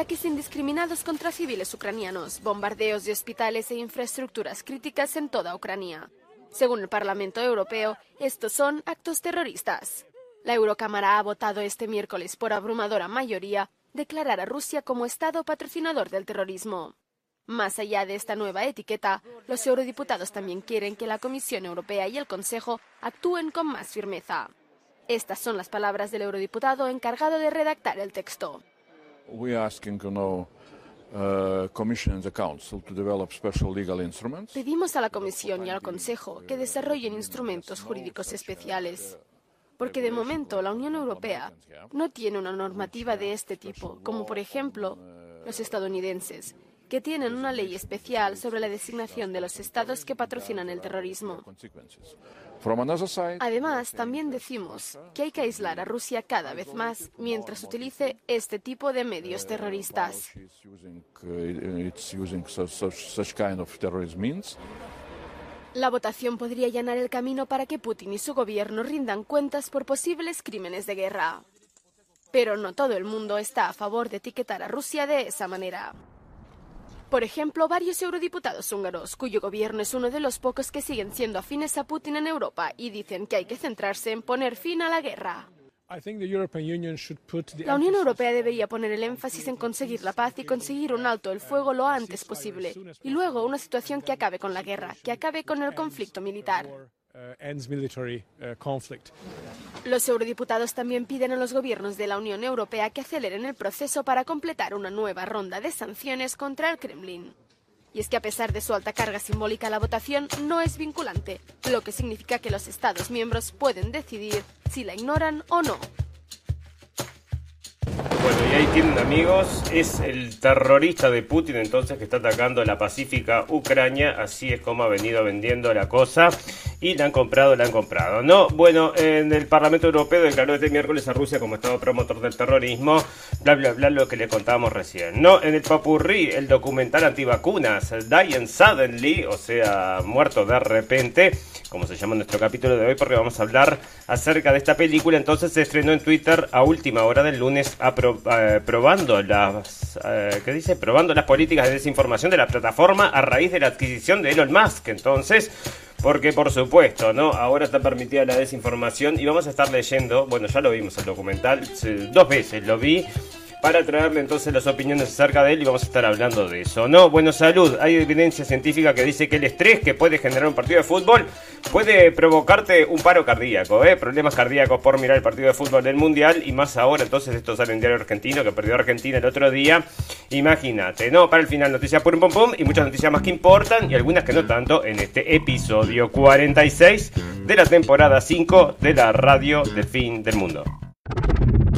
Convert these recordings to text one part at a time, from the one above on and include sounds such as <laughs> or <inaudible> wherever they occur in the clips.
ataques indiscriminados contra civiles ucranianos, bombardeos de hospitales e infraestructuras críticas en toda Ucrania. Según el Parlamento Europeo, estos son actos terroristas. La Eurocámara ha votado este miércoles por abrumadora mayoría declarar a Rusia como Estado patrocinador del terrorismo. Más allá de esta nueva etiqueta, los eurodiputados también quieren que la Comisión Europea y el Consejo actúen con más firmeza. Estas son las palabras del eurodiputado encargado de redactar el texto. Pedimos a la Comisión y al Consejo que desarrollen instrumentos jurídicos especiales porque de momento la Unión Europea no tiene una normativa de este tipo, como por ejemplo los estadounidenses, que tienen una ley especial sobre la designación de los estados que patrocinan el terrorismo. Además, también decimos que hay que aislar a Rusia cada vez más mientras utilice este tipo de medios terroristas. La votación podría allanar el camino para que Putin y su gobierno rindan cuentas por posibles crímenes de guerra. Pero no todo el mundo está a favor de etiquetar a Rusia de esa manera. Por ejemplo, varios eurodiputados húngaros, cuyo gobierno es uno de los pocos que siguen siendo afines a Putin en Europa y dicen que hay que centrarse en poner fin a la guerra. La Unión Europea debería poner el énfasis en conseguir la paz y conseguir un alto el fuego lo antes posible. Y luego una situación que acabe con la guerra, que acabe con el conflicto militar. Los eurodiputados también piden a los gobiernos de la Unión Europea que aceleren el proceso para completar una nueva ronda de sanciones contra el Kremlin. Y es que a pesar de su alta carga simbólica, la votación no es vinculante, lo que significa que los Estados miembros pueden decidir si la ignoran o no. Bueno, y ahí tienen amigos, es el terrorista de Putin entonces que está atacando la pacífica Ucrania, así es como ha venido vendiendo la cosa y la han comprado, la han comprado. No, bueno, en el Parlamento Europeo declaró este miércoles a Rusia como Estado promotor del terrorismo, bla, bla, bla, lo que le contábamos recién. No, en el Papurri, el documental antivacunas, Dying Suddenly, o sea, muerto de repente, como se llama nuestro capítulo de hoy, porque vamos a hablar acerca de esta película. Entonces se estrenó en Twitter a última hora del lunes, eh, probando las, eh, ¿qué dice? Probando las políticas de desinformación de la plataforma a raíz de la adquisición de Elon Musk. Entonces, porque por supuesto, ¿no? Ahora está permitida la desinformación y vamos a estar leyendo, bueno, ya lo vimos el documental, dos veces lo vi para traerle entonces las opiniones acerca de él y vamos a estar hablando de eso. No, bueno, salud. Hay evidencia científica que dice que el estrés que puede generar un partido de fútbol puede provocarte un paro cardíaco, ¿eh? Problemas cardíacos por mirar el partido de fútbol del Mundial y más ahora, entonces esto sale en diario argentino que perdió Argentina el otro día. Imagínate, ¿no? Para el final, noticias un pum pum y muchas noticias más que importan y algunas que no tanto en este episodio 46 de la temporada 5 de la radio del fin del mundo.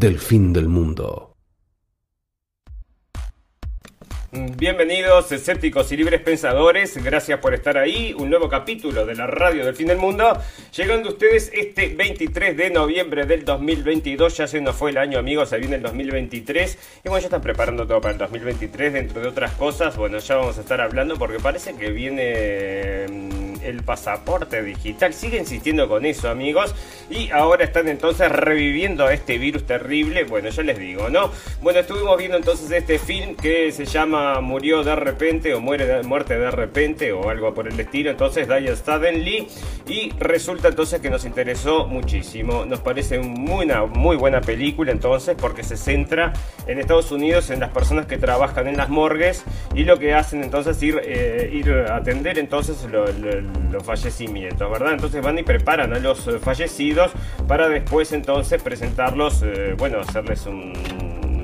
del fin del mundo. Bienvenidos, escépticos y libres pensadores. Gracias por estar ahí. Un nuevo capítulo de la radio del fin del mundo. Llegando ustedes este 23 de noviembre del 2022. Ya se nos fue el año, amigos. Se viene el 2023. Y bueno, ya están preparando todo para el 2023. Dentro de otras cosas, bueno, ya vamos a estar hablando porque parece que viene mm, el pasaporte digital. Sigue insistiendo con eso, amigos. Y ahora están entonces reviviendo a este virus terrible. Bueno, ya les digo, ¿no? Bueno, estuvimos viendo entonces este film que se llama Murió de repente o Muere de, Muerte de repente o algo por el estilo. Entonces, Diane Suddenly. Y resulta entonces que nos interesó muchísimo. Nos parece muy, una muy buena película entonces porque se centra en Estados Unidos en las personas que trabajan en las morgues y lo que hacen entonces ir, eh, ir a atender entonces los fallecimientos, ¿verdad? Entonces van y preparan a los eh, fallecidos para después entonces presentarlos, eh, bueno, hacerles un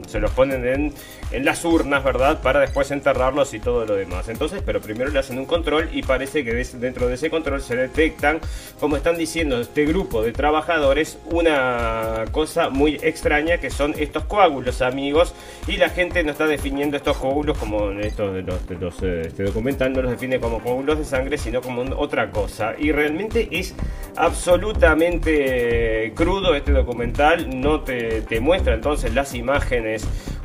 se los ponen en, las urnas, ¿verdad? Para después enterrarlos y todo lo demás. Entonces, pero primero le hacen un control y parece que dentro de ese control se detectan, como están diciendo este grupo de trabajadores, una cosa muy extraña que son estos coágulos, amigos, y la gente no está definiendo estos coágulos como estos de los, de los eh, este documental no los define como coágulos de sangre, sino como otra cosa. Y realmente es absolutamente crudo este documental, no te, te muestra entonces las imágenes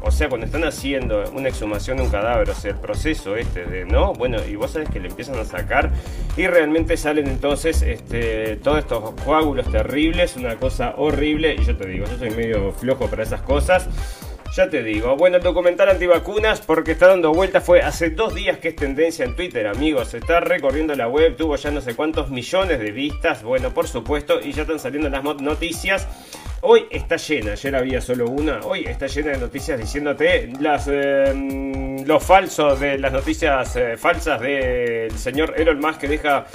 o sea, cuando están haciendo una exhumación de un cadáver, o sea, el proceso este de, ¿no? Bueno, y vos sabés que le empiezan a sacar y realmente salen entonces este, todos estos coágulos terribles, una cosa horrible. Y yo te digo, yo soy medio flojo para esas cosas. Ya te digo, bueno, el documental antivacunas, porque está dando vuelta, fue hace dos días que es tendencia en Twitter, amigos. Está recorriendo la web, tuvo ya no sé cuántos millones de vistas, bueno, por supuesto, y ya están saliendo las noticias. Hoy está llena, ayer había solo una, hoy está llena de noticias diciéndote las, eh, lo falso de las noticias eh, falsas del señor Elon Musk que deja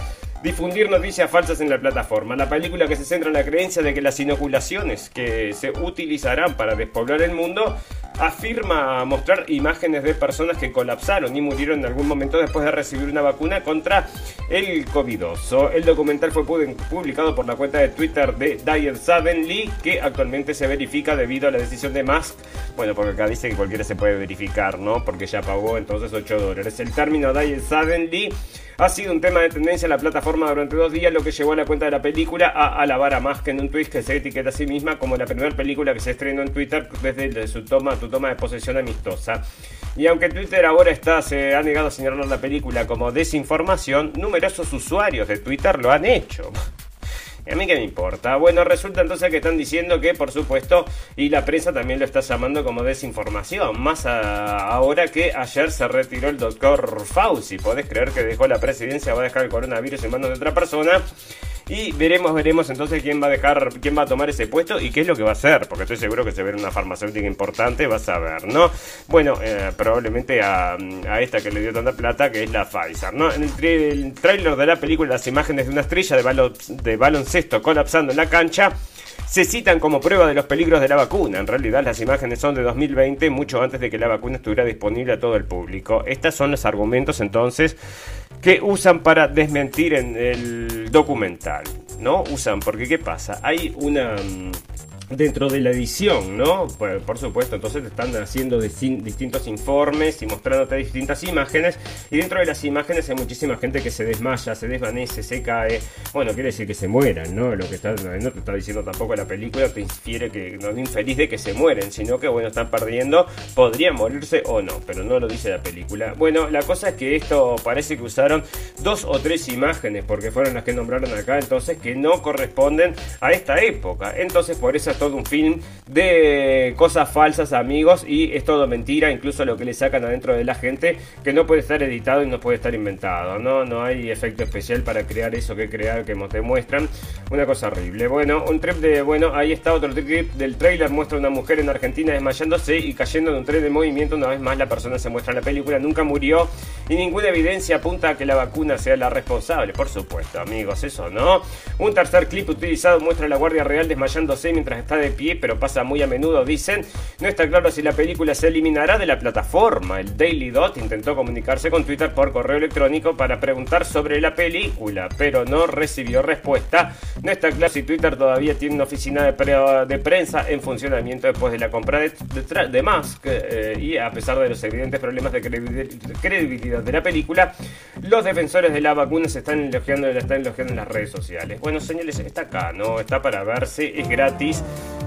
difundir noticias falsas en la plataforma. La película que se centra en la creencia de que las inoculaciones que se utilizarán para despoblar el mundo afirma mostrar imágenes de personas que colapsaron y murieron en algún momento después de recibir una vacuna contra el COVID-19. El documental fue publicado por la cuenta de Twitter de Diane Suddenly, que actualmente se verifica debido a la decisión de Musk. Bueno, porque acá dice que cualquiera se puede verificar, ¿no? Porque ya pagó entonces 8 dólares. El término Diane Suddenly ha sido un tema de tendencia en la plataforma durante dos días, lo que llevó a la cuenta de la película a alabar a Musk en un tweet que se etiqueta a sí misma como la primera película que se estrenó en Twitter desde su toma, tu toma de posesión amistosa. Y aunque Twitter ahora está, se ha negado a señalar la película como desinformación, numerosos usuarios de Twitter lo han hecho. ¿A mí qué me importa? Bueno, resulta entonces que están diciendo que, por supuesto, y la prensa también lo está llamando como desinformación. Más ahora que ayer se retiró el doctor Fauci. Podés creer que dejó la presidencia, va a dejar el coronavirus en manos de otra persona. Y veremos, veremos entonces quién va a dejar, quién va a tomar ese puesto y qué es lo que va a hacer, porque estoy seguro que se ve una farmacéutica importante, vas a ver, ¿no? Bueno, eh, probablemente a, esta que le dio tanta plata, que es la Pfizer, ¿no? En el, tráiler de la película, las imágenes de una estrella de, de baloncesto colapsando en la cancha se citan como prueba de los peligros de la vacuna. En realidad las imágenes son de 2020, mucho antes de que la vacuna estuviera disponible a todo el público. Estos son los argumentos entonces que usan para desmentir en el documental. ¿No? Usan, porque ¿qué pasa? Hay una... Dentro de la edición, ¿no? Por supuesto, entonces te están haciendo distintos informes y mostrándote distintas imágenes. Y dentro de las imágenes hay muchísima gente que se desmaya, se desvanece, se cae. Bueno, quiere decir que se mueran, ¿no? Lo que está, no te está diciendo tampoco la película, te infiere que no es infeliz de que se mueren, sino que, bueno, están perdiendo, podrían morirse o no, pero no lo dice la película. Bueno, la cosa es que esto parece que usaron dos o tres imágenes, porque fueron las que nombraron acá, entonces, que no corresponden a esta época. Entonces, por eso todo un film de cosas falsas, amigos, y es todo mentira, incluso lo que le sacan adentro de la gente, que no puede estar editado y no puede estar inventado, ¿no? No hay efecto especial para crear eso que crear, que te muestran. Una cosa horrible. Bueno, un trip de, bueno, ahí está otro trip del trailer, muestra una mujer en Argentina desmayándose y cayendo en un tren de movimiento, una vez más la persona se muestra en la película, nunca murió y ninguna evidencia apunta a que la vacuna sea la responsable, por supuesto, amigos, eso no. Un tercer clip utilizado muestra a la Guardia Real desmayándose mientras está de pie, pero pasa muy a menudo, dicen. No está claro si la película se eliminará de la plataforma. El Daily Dot intentó comunicarse con Twitter por correo electrónico para preguntar sobre la película, pero no recibió respuesta. No está claro si Twitter todavía tiene una oficina de, prensa en funcionamiento después de la compra de, de, Musk. Eh, y a pesar de los evidentes problemas de credibilidad de la película, los defensores de la vacuna se están elogiando, están elogiando en las redes sociales. Bueno, señores, está acá, ¿no? Está para verse, es gratis.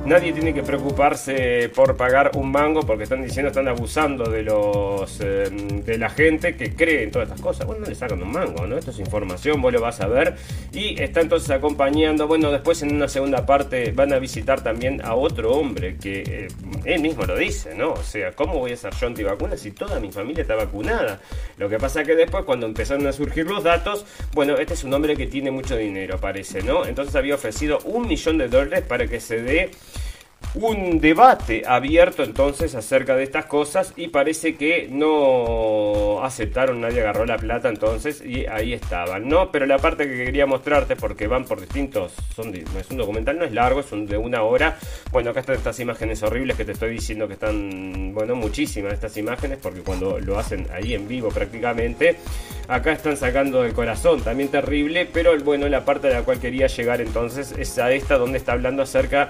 Nadie tiene que preocuparse por pagar un mango porque están diciendo, están abusando de los eh, de la gente que cree en todas estas cosas. Bueno, no le sacan un mango, ¿no? Esto es información, vos lo vas a ver. Y está entonces acompañando, bueno, después en una segunda parte van a visitar también a otro hombre que eh, él mismo lo dice, ¿no? O sea, ¿cómo voy a ser yo antivacuna si toda mi familia está vacunada? Lo que pasa que después, cuando empezaron a surgir los datos, bueno, este es un hombre que tiene mucho dinero, parece, ¿no? Entonces había ofrecido un millón de dólares para que se dé it. Un debate abierto entonces acerca de estas cosas y parece que no aceptaron, nadie agarró la plata entonces y ahí estaban, ¿no? Pero la parte que quería mostrarte, porque van por distintos, son, es un documental, no es largo, es de una hora. Bueno, acá están estas imágenes horribles que te estoy diciendo que están, bueno, muchísimas estas imágenes, porque cuando lo hacen ahí en vivo prácticamente, acá están sacando del corazón, también terrible, pero bueno, la parte a la cual quería llegar entonces es a esta donde está hablando acerca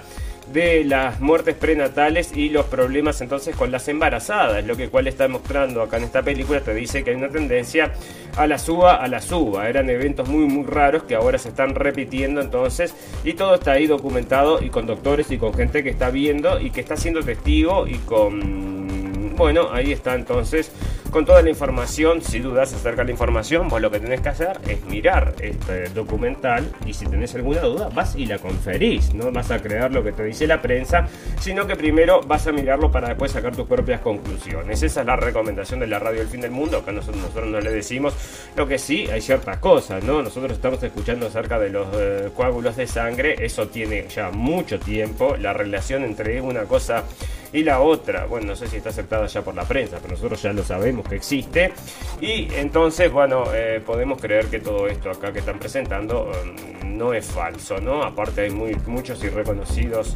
de las muertes prenatales y los problemas entonces con las embarazadas. Lo que cual está mostrando acá en esta película te dice que hay una tendencia a la suba, a la suba. Eran eventos muy muy raros que ahora se están repitiendo entonces y todo está ahí documentado y con doctores y con gente que está viendo y que está siendo testigo y con... Bueno, ahí está entonces con toda la información. Si dudas acerca de la información, vos lo que tenés que hacer es mirar este documental y si tenés alguna duda, vas y la conferís. No vas a creer lo que te dice la prensa, sino que primero vas a mirarlo para después sacar tus propias conclusiones. Esa es la recomendación de la radio El Fin del Mundo, que nosotros, nosotros no le decimos. Lo que sí, hay ciertas cosas, ¿no? Nosotros estamos escuchando acerca de los eh, coágulos de sangre, eso tiene ya mucho tiempo. La relación entre una cosa y la otra, bueno, no sé si está aceptada ya por la prensa, pero nosotros ya lo sabemos que existe. Y entonces, bueno, eh, podemos creer que todo esto acá que están presentando um, no es falso, ¿no? Aparte hay muy, muchos y reconocidos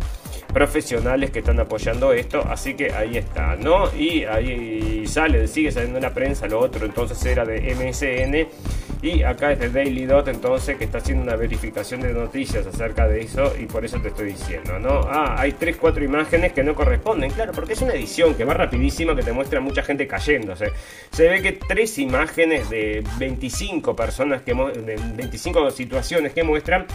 profesionales que están apoyando esto, así que ahí está, ¿no? Y ahí sale, sigue saliendo en la prensa, lo otro entonces era de MSN y acá es de Daily Dot entonces que está haciendo una verificación de noticias acerca de eso y por eso te estoy diciendo, ¿no? Ah, hay 3, 4 imágenes que no corresponden, claro, porque es una edición que va rapidísima que te muestra mucha gente cayéndose. Se ve que tres imágenes de 25 personas que de 25 situaciones que muestran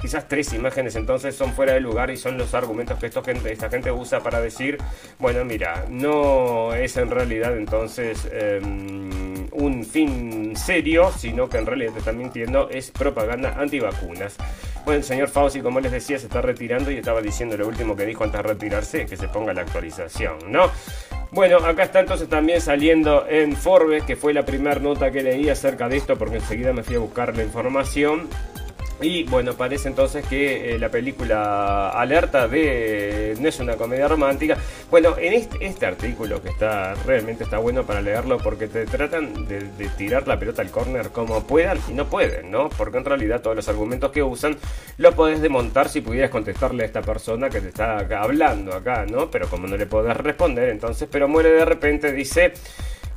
quizás tres imágenes entonces son fuera de lugar y son los argumentos que esta gente usa para decir, bueno, mira, no es en realidad entonces em, un fin serio, sino que en realidad te mintiendo, es propaganda antivacunas. Bueno, el señor Fauci, como les decía, se está retirando y estaba diciendo lo último que dijo antes de retirarse, que se ponga la actualización, ¿no? Bueno, acá está entonces también saliendo en Forbes, que fue la primera nota que leí acerca de esto, porque enseguida me fui a buscar la información. Y bueno, parece entonces que eh, la película alerta de no es una comedia romántica. Bueno, en este, artículo que está realmente está bueno para leerlo porque te tratan de, tirar la pelota al corner como puedan y no pueden, ¿no? Porque en realidad todos los argumentos que usan lo podés desmontar si pudieras contestarle a esta persona que te está hablando acá, ¿no? Pero como no le podés responder, entonces, pero muere de repente, dice...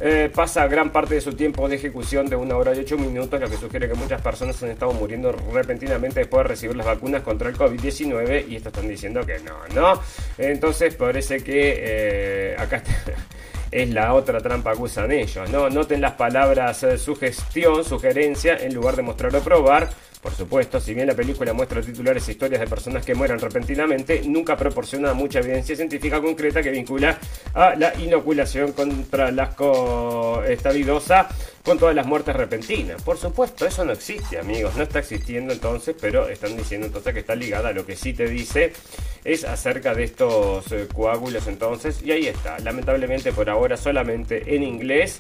Eh, pasa gran parte de su tiempo de ejecución de una hora y ocho minutos, lo que sugiere que muchas personas han estado muriendo repentinamente después de recibir las vacunas contra el COVID-19 y estos están diciendo que no, ¿no? Entonces parece que eh, acá <laughs> es la otra trampa que usan ellos, ¿no? Noten las palabras eh, sugestión, sugerencia, en lugar de mostrar o probar por supuesto, si bien la película muestra titulares e historias de personas que mueran repentinamente, nunca proporciona mucha evidencia científica concreta que vincula a la inoculación contra la estavidosa con todas las muertes repentinas. Por supuesto, eso no existe, amigos, no está existiendo entonces, pero están diciendo entonces que está ligada a lo que sí te dice es acerca de estos eh, coágulos entonces, y ahí está, lamentablemente por ahora solamente en inglés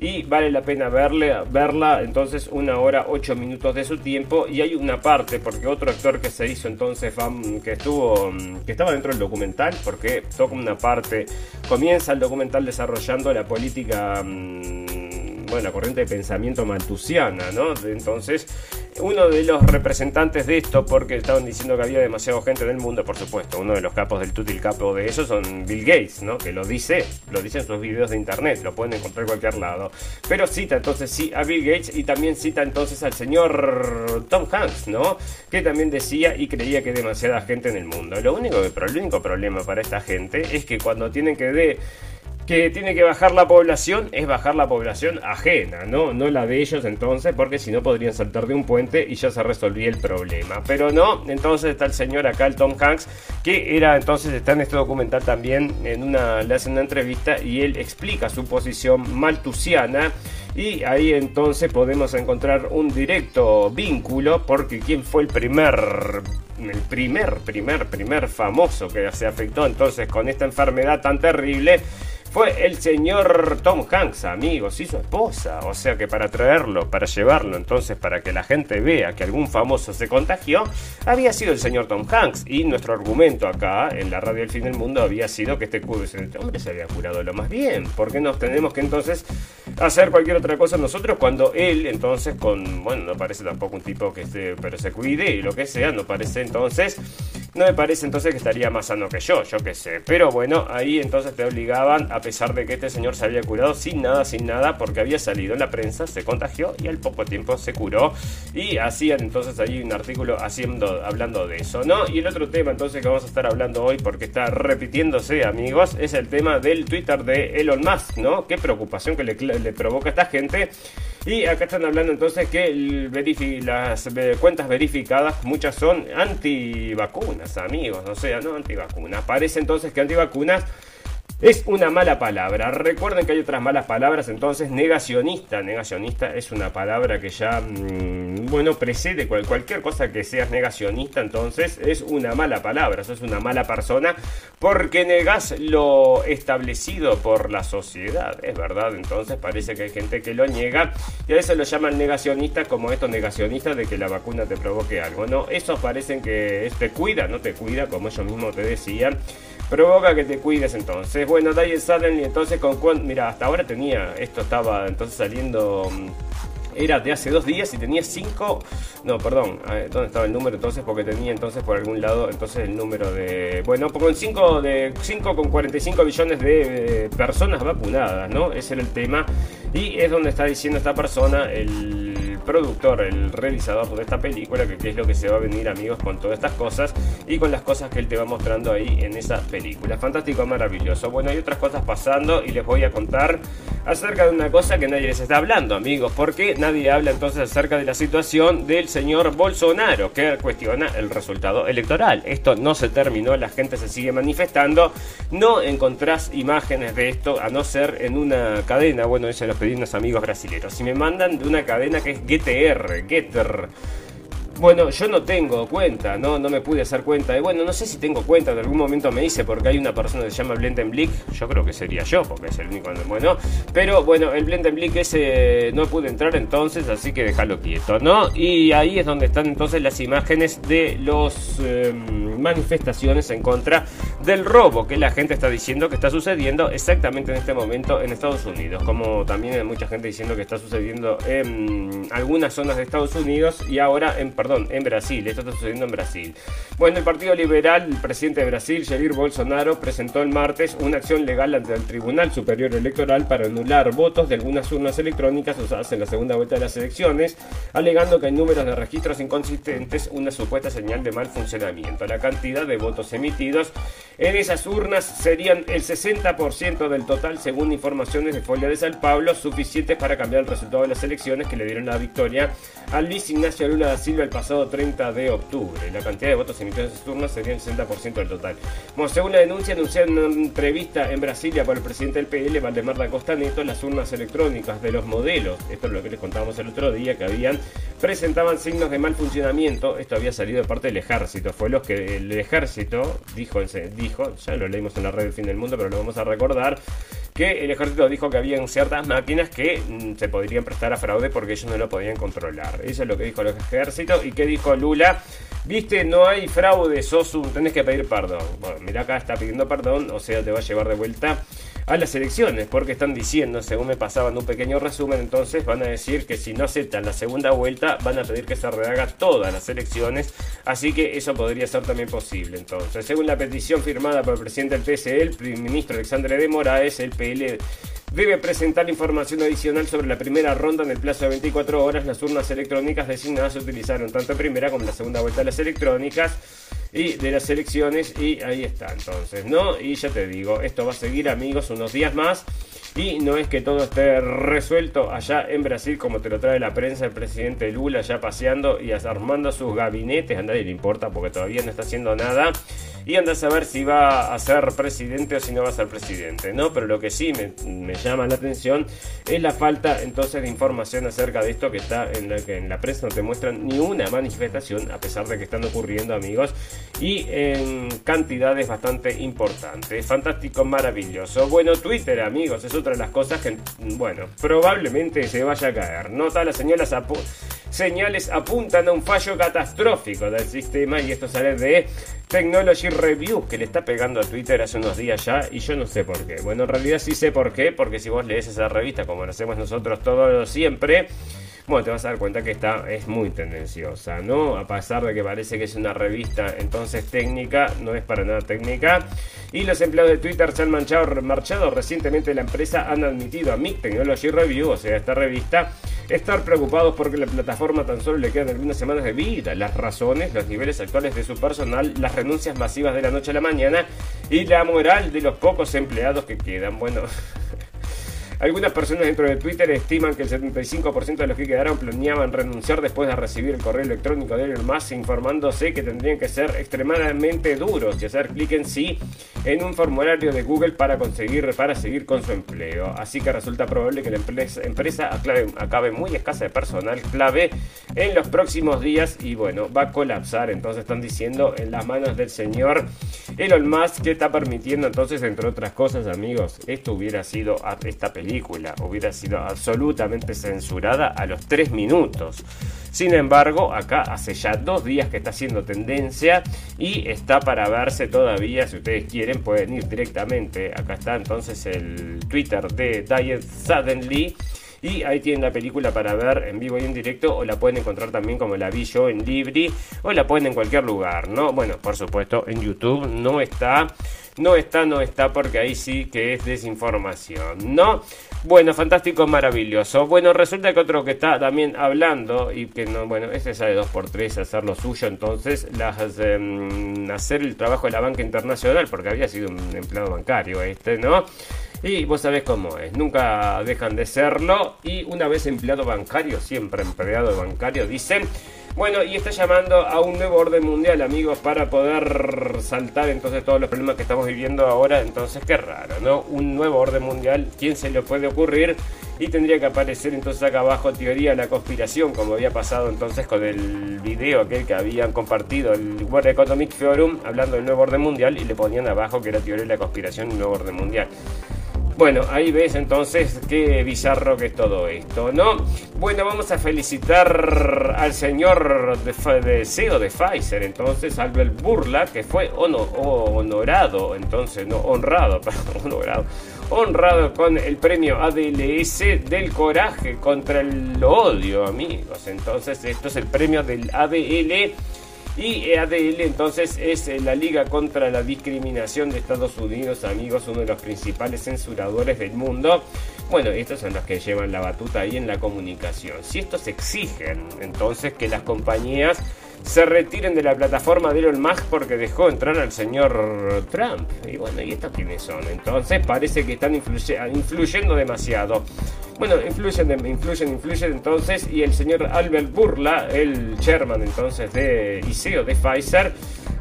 y vale la pena verle, verla entonces una hora ocho minutos de su tiempo. Y hay una parte porque otro actor que se hizo entonces que estuvo que estaba dentro del documental porque toca una parte comienza el documental desarrollando la política mm, bueno la corriente de pensamiento maltusiana no entonces uno de los representantes de esto, porque estaban diciendo que había demasiada gente en el mundo, por supuesto, uno de los capos del tutil capo de eso son Bill Gates, ¿no? Que lo dice, lo dice en sus videos de internet, lo pueden encontrar en cualquier lado. Pero cita entonces sí a Bill Gates y también cita entonces al señor Tom Hanks, ¿no? Que también decía y creía que demasiada gente en el mundo. Lo único, el único problema para esta gente es que cuando tienen que de que tiene que bajar la población es bajar la población ajena, ¿no? No la de ellos entonces, porque si no podrían saltar de un puente y ya se resolvía el problema. Pero no, entonces está el señor acá, el Tom Hanks, que era entonces, está en este documental también, en una, le hacen una entrevista y él explica su posición maltusiana. Y ahí entonces podemos encontrar un directo vínculo, porque ¿quién fue el primer el primer, primer, primer famoso que se afectó entonces con esta enfermedad tan terrible fue el señor Tom Hanks, amigos, y su esposa. O sea que para traerlo, para llevarlo, entonces para que la gente vea que algún famoso se contagió, había sido el señor Tom Hanks. Y nuestro argumento acá, en la radio del fin del mundo, había sido que este, este hombre se había curado lo más bien. ¿Por qué nos tenemos que entonces hacer cualquier otra cosa nosotros cuando él, entonces, con, bueno, no parece tampoco un tipo que esté, pero se cuide y lo que sea, no parece entonces, no me parece entonces que estaría más sano que yo, yo qué sé. Pero bueno, ahí entonces te obligaban a pesar de que este señor se había curado sin nada, sin nada, porque había salido en la prensa, se contagió y al poco tiempo se curó. Y hacían entonces ahí un artículo haciendo, hablando de eso, ¿no? Y el otro tema entonces que vamos a estar hablando hoy, porque está repitiéndose, amigos, es el tema del Twitter de Elon Musk, ¿no? Qué preocupación que le, le provoca a esta gente. Y acá están hablando entonces que las cuentas verificadas, muchas son antivacunas, amigos. O sea, no antivacunas. Parece entonces que antivacunas es una mala palabra. Recuerden que hay otras malas palabras, entonces negacionista. Negacionista es una palabra que ya, mm, bueno, precede cualquier cosa que seas negacionista, entonces es una mala palabra, eso es una mala persona porque negas lo establecido por la sociedad. Es verdad, entonces parece que hay gente que lo niega y a eso lo llaman negacionista como estos negacionistas de que la vacuna te provoque algo. No, esos parecen que te cuida, no te cuida, como ellos mismos te decían provoca que te cuides entonces. Bueno, Diet Suddenly entonces con mira, hasta ahora tenía, esto estaba entonces saliendo mm, era de hace dos días y tenía cinco. No, perdón, ¿dónde estaba el número entonces? Porque tenía entonces por algún lado entonces el número de. Bueno, con 5 de 5 con 45 millones de eh, personas vacunadas, ¿no? Ese era el tema. Y es donde está diciendo esta persona, el productor, el realizador de esta película, que qué es lo que se va a venir, amigos, con todas estas cosas y con las cosas que él te va mostrando ahí en esa película. Fantástico, maravilloso. Bueno, hay otras cosas pasando y les voy a contar acerca de una cosa que nadie les está hablando, amigos, porque nadie habla entonces acerca de la situación del señor Bolsonaro, que cuestiona el resultado electoral. Esto no se terminó, la gente se sigue manifestando, no encontrás imágenes de esto, a no ser en una cadena, bueno, eso los pedí unos amigos brasileños, si me mandan de una cadena que es GTR, GTR, bueno, yo no tengo cuenta, no, no me pude hacer cuenta. Y bueno, no sé si tengo cuenta, en algún momento me hice porque hay una persona que se llama Blendenblick. Yo creo que sería yo, porque es el único. Bueno, pero bueno, el Blendenblick ese no pude entrar entonces, así que déjalo quieto, ¿no? Y ahí es donde están entonces las imágenes de los em, manifestaciones en contra del robo que la gente está diciendo que está sucediendo exactamente en este momento en Estados Unidos. Como también hay mucha gente diciendo que está sucediendo en algunas zonas de Estados Unidos y ahora en, perdón, en Brasil. Esto está sucediendo en Brasil. Bueno, el Partido Liberal, el presidente de Brasil, Jair Bolsonaro, presentó el martes una acción legal ante el Tribunal Superior Electoral para anular votos de algunas urnas electrónicas usadas en la segunda vuelta de las elecciones, alegando que hay números de registros inconsistentes, una supuesta señal de mal funcionamiento. La cantidad de votos emitidos en esas urnas serían el 60% del total, según informaciones de Folia de San Pablo, suficientes para cambiar el resultado de las elecciones que le dieron la victoria a Luis Ignacio Lula da Silva el pasado 30 de octubre. La cantidad de votos emitidos en esas urnas sería el 60% del total. Bueno, según la denuncia anunciada en una entrevista en Brasilia por el presidente del PL, Valdemar da Costa Neto, las urnas electrónicas de los modelos, esto es lo que les contábamos el otro día, que habían, presentaban signos de mal funcionamiento. Esto había salido de parte del ejército. Fue lo que el ejército dijo, dijo ya lo leímos en la red del fin del mundo, pero lo vamos a recordar, que el ejército dijo que habían ciertas máquinas que mm, se podrían prestar a fraude porque ellos no lo podían controlar. Eso es lo que dijo el ejército. ¿Y qué dijo Lula? Viste, no hay fraude, sos un, tenés que pedir perdón. Bueno, mira acá está pidiendo perdón, o sea, te va a llevar de vuelta a las elecciones, porque están diciendo, según me pasaban un pequeño resumen, entonces van a decir que si no aceptan la segunda vuelta, van a pedir que se rehaga todas las elecciones, así que eso podría ser también posible. Entonces, según la petición firmada por el presidente del PSE, el primer ministro Alexandre de Moraes, el PL debe presentar información adicional sobre la primera ronda en el plazo de 24 horas. Las urnas electrónicas designadas se utilizaron tanto en primera como en la segunda vuelta de las electrónicas y de las elecciones y ahí está entonces, ¿no? Y ya te digo, esto va a seguir amigos unos días más Y no es que todo esté resuelto allá en Brasil, como te lo trae la prensa, el presidente Lula ya paseando y armando sus gabinetes. A nadie le importa porque todavía no está haciendo nada y anda a saber si va a ser presidente o si no va a ser presidente, ¿no? Pero lo que sí me, llama la atención es la falta entonces de información acerca de esto que está en la que en la prensa no te muestran ni una manifestación, a pesar de que están ocurriendo, amigos, y en cantidades bastante importantes. Fantástico, maravilloso. Bueno, Twitter, amigos, es otra de las cosas que, bueno, probablemente se vaya a caer. Nota las señales señales apuntan a un fallo catastrófico del sistema y esto sale de Technology Review que le está pegando a Twitter hace unos días ya y yo no sé por qué. Bueno, en realidad sí sé por qué, porque si vos lees esa revista como lo hacemos nosotros todos siempre, bueno, te vas a dar cuenta que esta es muy tendenciosa, ¿no? A pesar de que parece que es una revista entonces técnica, no es para nada técnica. Y los empleados de Twitter se han manchado, marchado recientemente la empresa han admitido a MIC Technology Review, o sea, esta revista, estar preocupados porque la plataforma tan solo le quedan algunas semanas de vida. Las razones, los niveles actuales de su personal, las renuncias masivas de la noche a la mañana y la moral de los pocos empleados que quedan. Bueno, <laughs> Algunas personas dentro de Twitter estiman que el 75% de los que quedaron planeaban renunciar después de recibir el correo electrónico de Elon Musk informándose que tendrían que ser extremadamente duros y hacer clic en sí en un formulario de Google para conseguir para seguir con su empleo. Así que resulta probable que la empresa acabe muy escasa de personal clave en los próximos días y bueno, va a colapsar. Entonces están diciendo en las manos del señor Elon Musk que está permitiendo entonces, entre otras cosas, amigos, esto hubiera sido esta película hubiera sido absolutamente censurada a los 3 minutos. Sin embargo, acá hace ya dos días que está haciendo tendencia y está para verse todavía. Si ustedes quieren, pueden ir directamente. Acá está entonces el Twitter de Diet Suddenly. Y ahí tienen la película para ver en vivo y en directo, o la pueden encontrar también como la vi yo en Libri, o la pueden en cualquier lugar, ¿no? Bueno, por supuesto, en YouTube no está. No está, no está, porque ahí sí que es desinformación, ¿no? Bueno, fantástico, maravilloso. Bueno, resulta que otro que está también hablando, y que no, bueno, ese sale 2x3, hacer lo suyo, entonces, las, em, hacer el trabajo de la banca internacional, porque había sido un empleado bancario este, ¿no? Y vos sabés cómo es, nunca dejan de serlo. Y una vez empleado bancario, siempre empleado bancario, dicen. Bueno, y está llamando a un nuevo orden mundial, amigos, para poder saltar entonces todos los problemas que estamos viviendo ahora. Entonces, qué raro, ¿no? Un nuevo orden mundial, ¿quién se le puede ocurrir? Y tendría que aparecer entonces acá abajo teoría de la conspiración, como había pasado entonces con el video aquel que habían compartido el World Economic Forum hablando del nuevo orden mundial y le ponían abajo que era teoría de la conspiración y nuevo orden mundial. Bueno, ahí ves entonces qué bizarro que es todo esto, ¿no? Bueno, vamos a felicitar al señor de, CEO de Pfizer, entonces, Albert Burla, que fue honorado, entonces, no, honrado, <laughs> perdón, honorado, honrado con el premio ADLS del coraje contra el odio, amigos. Entonces, esto es el premio del ADL y ADL entonces es eh, la Liga contra la Discriminación de Estados Unidos, amigos, uno de los principales censuradores del mundo. Bueno, estos son los que llevan la batuta ahí en la comunicación. Si estos exigen entonces que las compañías se retiren de la plataforma de Elon Musk porque dejó entrar al señor Trump. Y bueno, ¿y estos quiénes son? Entonces parece que están influyendo demasiado. Bueno, influyen, influyen, influyen entonces. Y el señor Albert Burla, el chairman entonces de ICEO de Pfizer,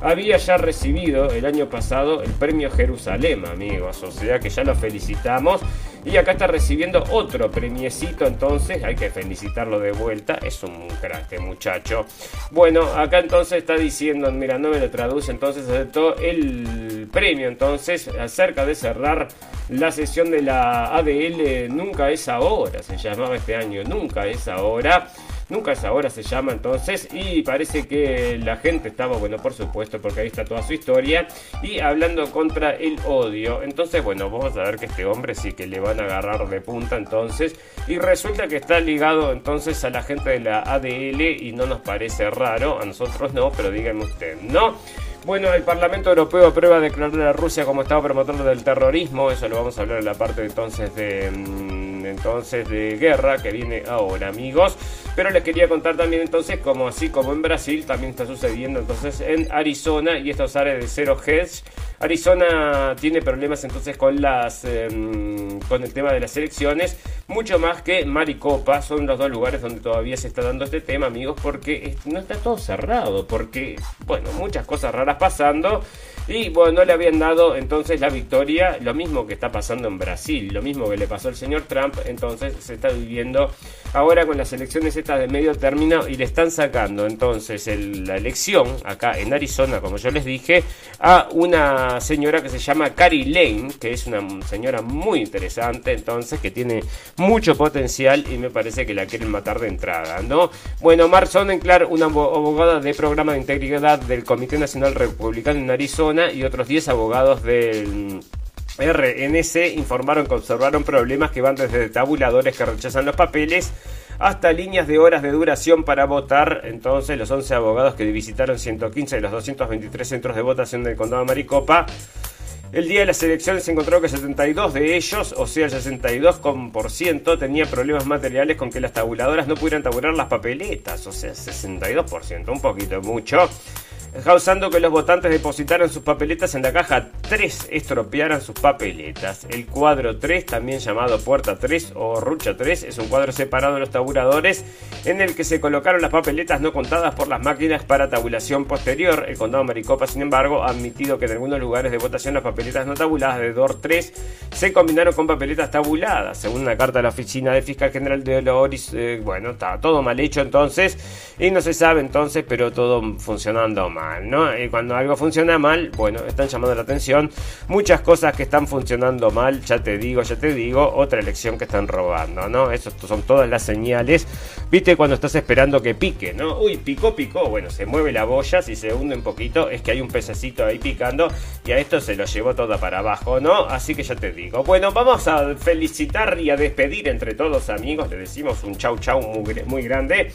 había ya recibido el año pasado el premio Jerusalén, amigos. O sea que ya lo felicitamos. Y acá está recibiendo otro premiecito, entonces hay que felicitarlo de vuelta. Es un crack, este muchacho. Bueno, acá entonces está diciendo, mira, no me lo traduce, entonces aceptó el premio, entonces, acerca de cerrar la sesión de la ADL Nunca es ahora, se llamaba este año, Nunca es ahora. Nunca es ahora se llama entonces y parece que la gente estaba, bueno, por supuesto, porque ahí está toda su historia y hablando contra el odio. Entonces, bueno, vamos a ver que este hombre sí que le van a agarrar de punta entonces y resulta que está ligado entonces a la gente de la ADL y no nos parece raro, a nosotros no, pero díganme usted, ¿no? Bueno, el Parlamento Europeo aprueba declarar a Rusia como Estado promotor del terrorismo. Eso lo vamos a hablar en la parte entonces de mm, entonces de guerra que viene ahora, amigos. Pero les quería contar también entonces como así como en Brasil también está sucediendo entonces en Arizona y estos áreas de cero hedge Arizona tiene problemas entonces con las em, con el tema de las elecciones, mucho más que Maricopa, son los dos lugares donde todavía se está dando este tema, amigos, porque no está todo cerrado, porque bueno, muchas cosas raras pasando y bueno, no le habían dado entonces la victoria, lo mismo que está pasando en Brasil, lo mismo que le pasó al señor Trump, entonces se está viviendo ahora con las elecciones estas de medio término y le están sacando entonces la elección acá en Arizona, como yo les dije, a una señora que se llama Carrie Lane, que es una señora muy interesante, entonces que tiene mucho potencial y me parece que la quieren matar de entrada, ¿no? Bueno, Mark Sonnenklar, una abogada de programa de integridad del Comité Nacional Republicano en Arizona, y otros 10 abogados del RNC informaron que observaron problemas que van desde tabuladores que rechazan los papeles hasta líneas de horas de duración para votar. Entonces, los 11 abogados que visitaron 115 de los 223 centros de votación del condado de Maricopa el día de las elecciones se encontró que 72 de ellos, o sea, el 62%, tenía problemas materiales con que las tabuladoras no pudieran tabular las papeletas, o sea, 62%, un poquito mucho causando que los votantes depositaran sus papeletas en la caja 3, estropearan sus papeletas. El cuadro 3, también llamado puerta 3 o rucha 3, es un cuadro separado de los tabuladores en el que se colocaron las papeletas no contadas por las máquinas para tabulación posterior. El condado Maricopa, sin embargo, ha admitido que en algunos lugares de votación las papeletas no tabuladas de DOR 3 se combinaron con papeletas tabuladas. Según una carta de la Oficina de Fiscal General de Loris, eh, bueno, está todo mal hecho entonces y no se sabe entonces, pero todo funcionando mal. ¿No? Y cuando algo funciona mal, bueno, están llamando la atención. Muchas cosas que están funcionando mal, ya te digo, ya te digo, otra elección que están robando, ¿no? Eso son todas las señales. Viste cuando estás esperando que pique, ¿no? Uy, picó, picó. Bueno, se mueve la boya, si se hunde un poquito, es que hay un pececito ahí picando y a esto se lo llevó toda para abajo, ¿no? Así que ya te digo. Bueno, vamos a felicitar y a despedir entre todos, amigos. Le decimos un chau chau muy grande.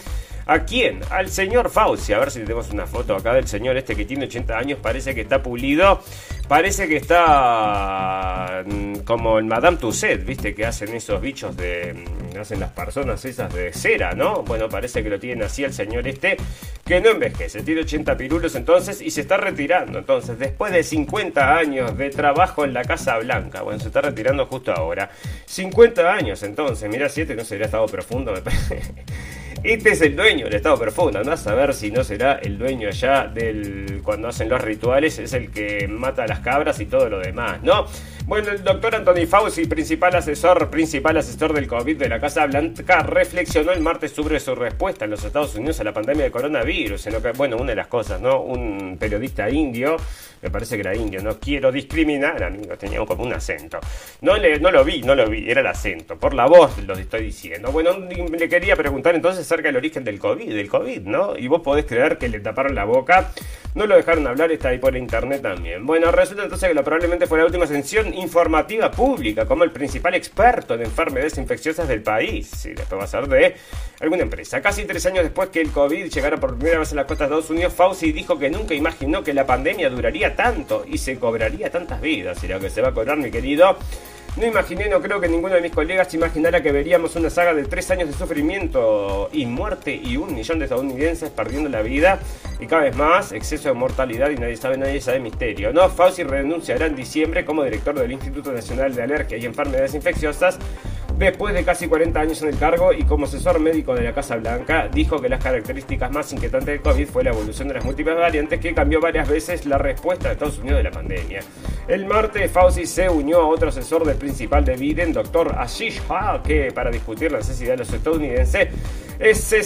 ¿A quién? Al señor Fauci. A ver si tenemos una foto acá del señor este que tiene 80 años. Parece que está pulido. Parece que está mm, como el Madame Tussaud, ¿viste? Que hacen esos bichos de... Mm, hacen las personas esas de cera, ¿no? Bueno, parece que lo tiene así el señor este. Que no envejece. Tiene 80 pirulos entonces y se está retirando. Entonces, después de 50 años de trabajo en la Casa Blanca. Bueno, se está retirando justo ahora. 50 años entonces. Mira, si este no sería estado profundo, me parece. <laughs> Este es el dueño del estado profundo. Andás a ver si no será el dueño allá del. cuando hacen los rituales, es el que mata a las cabras y todo lo demás, ¿no? Bueno, el doctor Anthony Fauci, principal asesor, principal asesor del COVID de la Casa Blanca, reflexionó el martes sobre su respuesta en los Estados Unidos a la pandemia de coronavirus. En lo que, bueno, una de las cosas, ¿no? Un periodista indio, me parece que era indio, no quiero discriminar, amigo, tenía como un acento. No, le, no lo vi, no lo vi, era el acento, por la voz lo estoy diciendo. Bueno, le quería preguntar entonces acerca del origen del COVID, del COVID, ¿no? Y vos podés creer que le taparon la boca, no lo dejaron hablar, está ahí por internet también. Bueno, resulta entonces que lo probablemente fue la última ascensión informativa pública como el principal experto en enfermedades infecciosas del país. Sí, después va a ser de alguna empresa. Casi tres años después que el COVID llegara por primera vez a la costa de Estados Unidos, Fauci dijo que nunca imaginó que la pandemia duraría tanto y se cobraría tantas vidas. Y lo que se va a cobrar, mi querido, no imaginé, no creo que ninguno de mis colegas imaginara que veríamos una saga de tres años de sufrimiento y muerte y un millón de estadounidenses perdiendo la vida y cada vez más exceso de mortalidad y nadie sabe, nadie sabe misterio. No, Fauci renunciará en diciembre como director del Instituto Nacional de Alergia y Enfermedades Infecciosas Después de casi 40 años en el cargo y como asesor médico de la Casa Blanca, dijo que las características más inquietantes del COVID fue la evolución de las múltiples variantes que cambió varias veces la respuesta de Estados Unidos de la pandemia. El martes, Fauci se unió a otro asesor del principal de Biden, doctor Ashish Ha, que para discutir la necesidad de los estadounidenses ese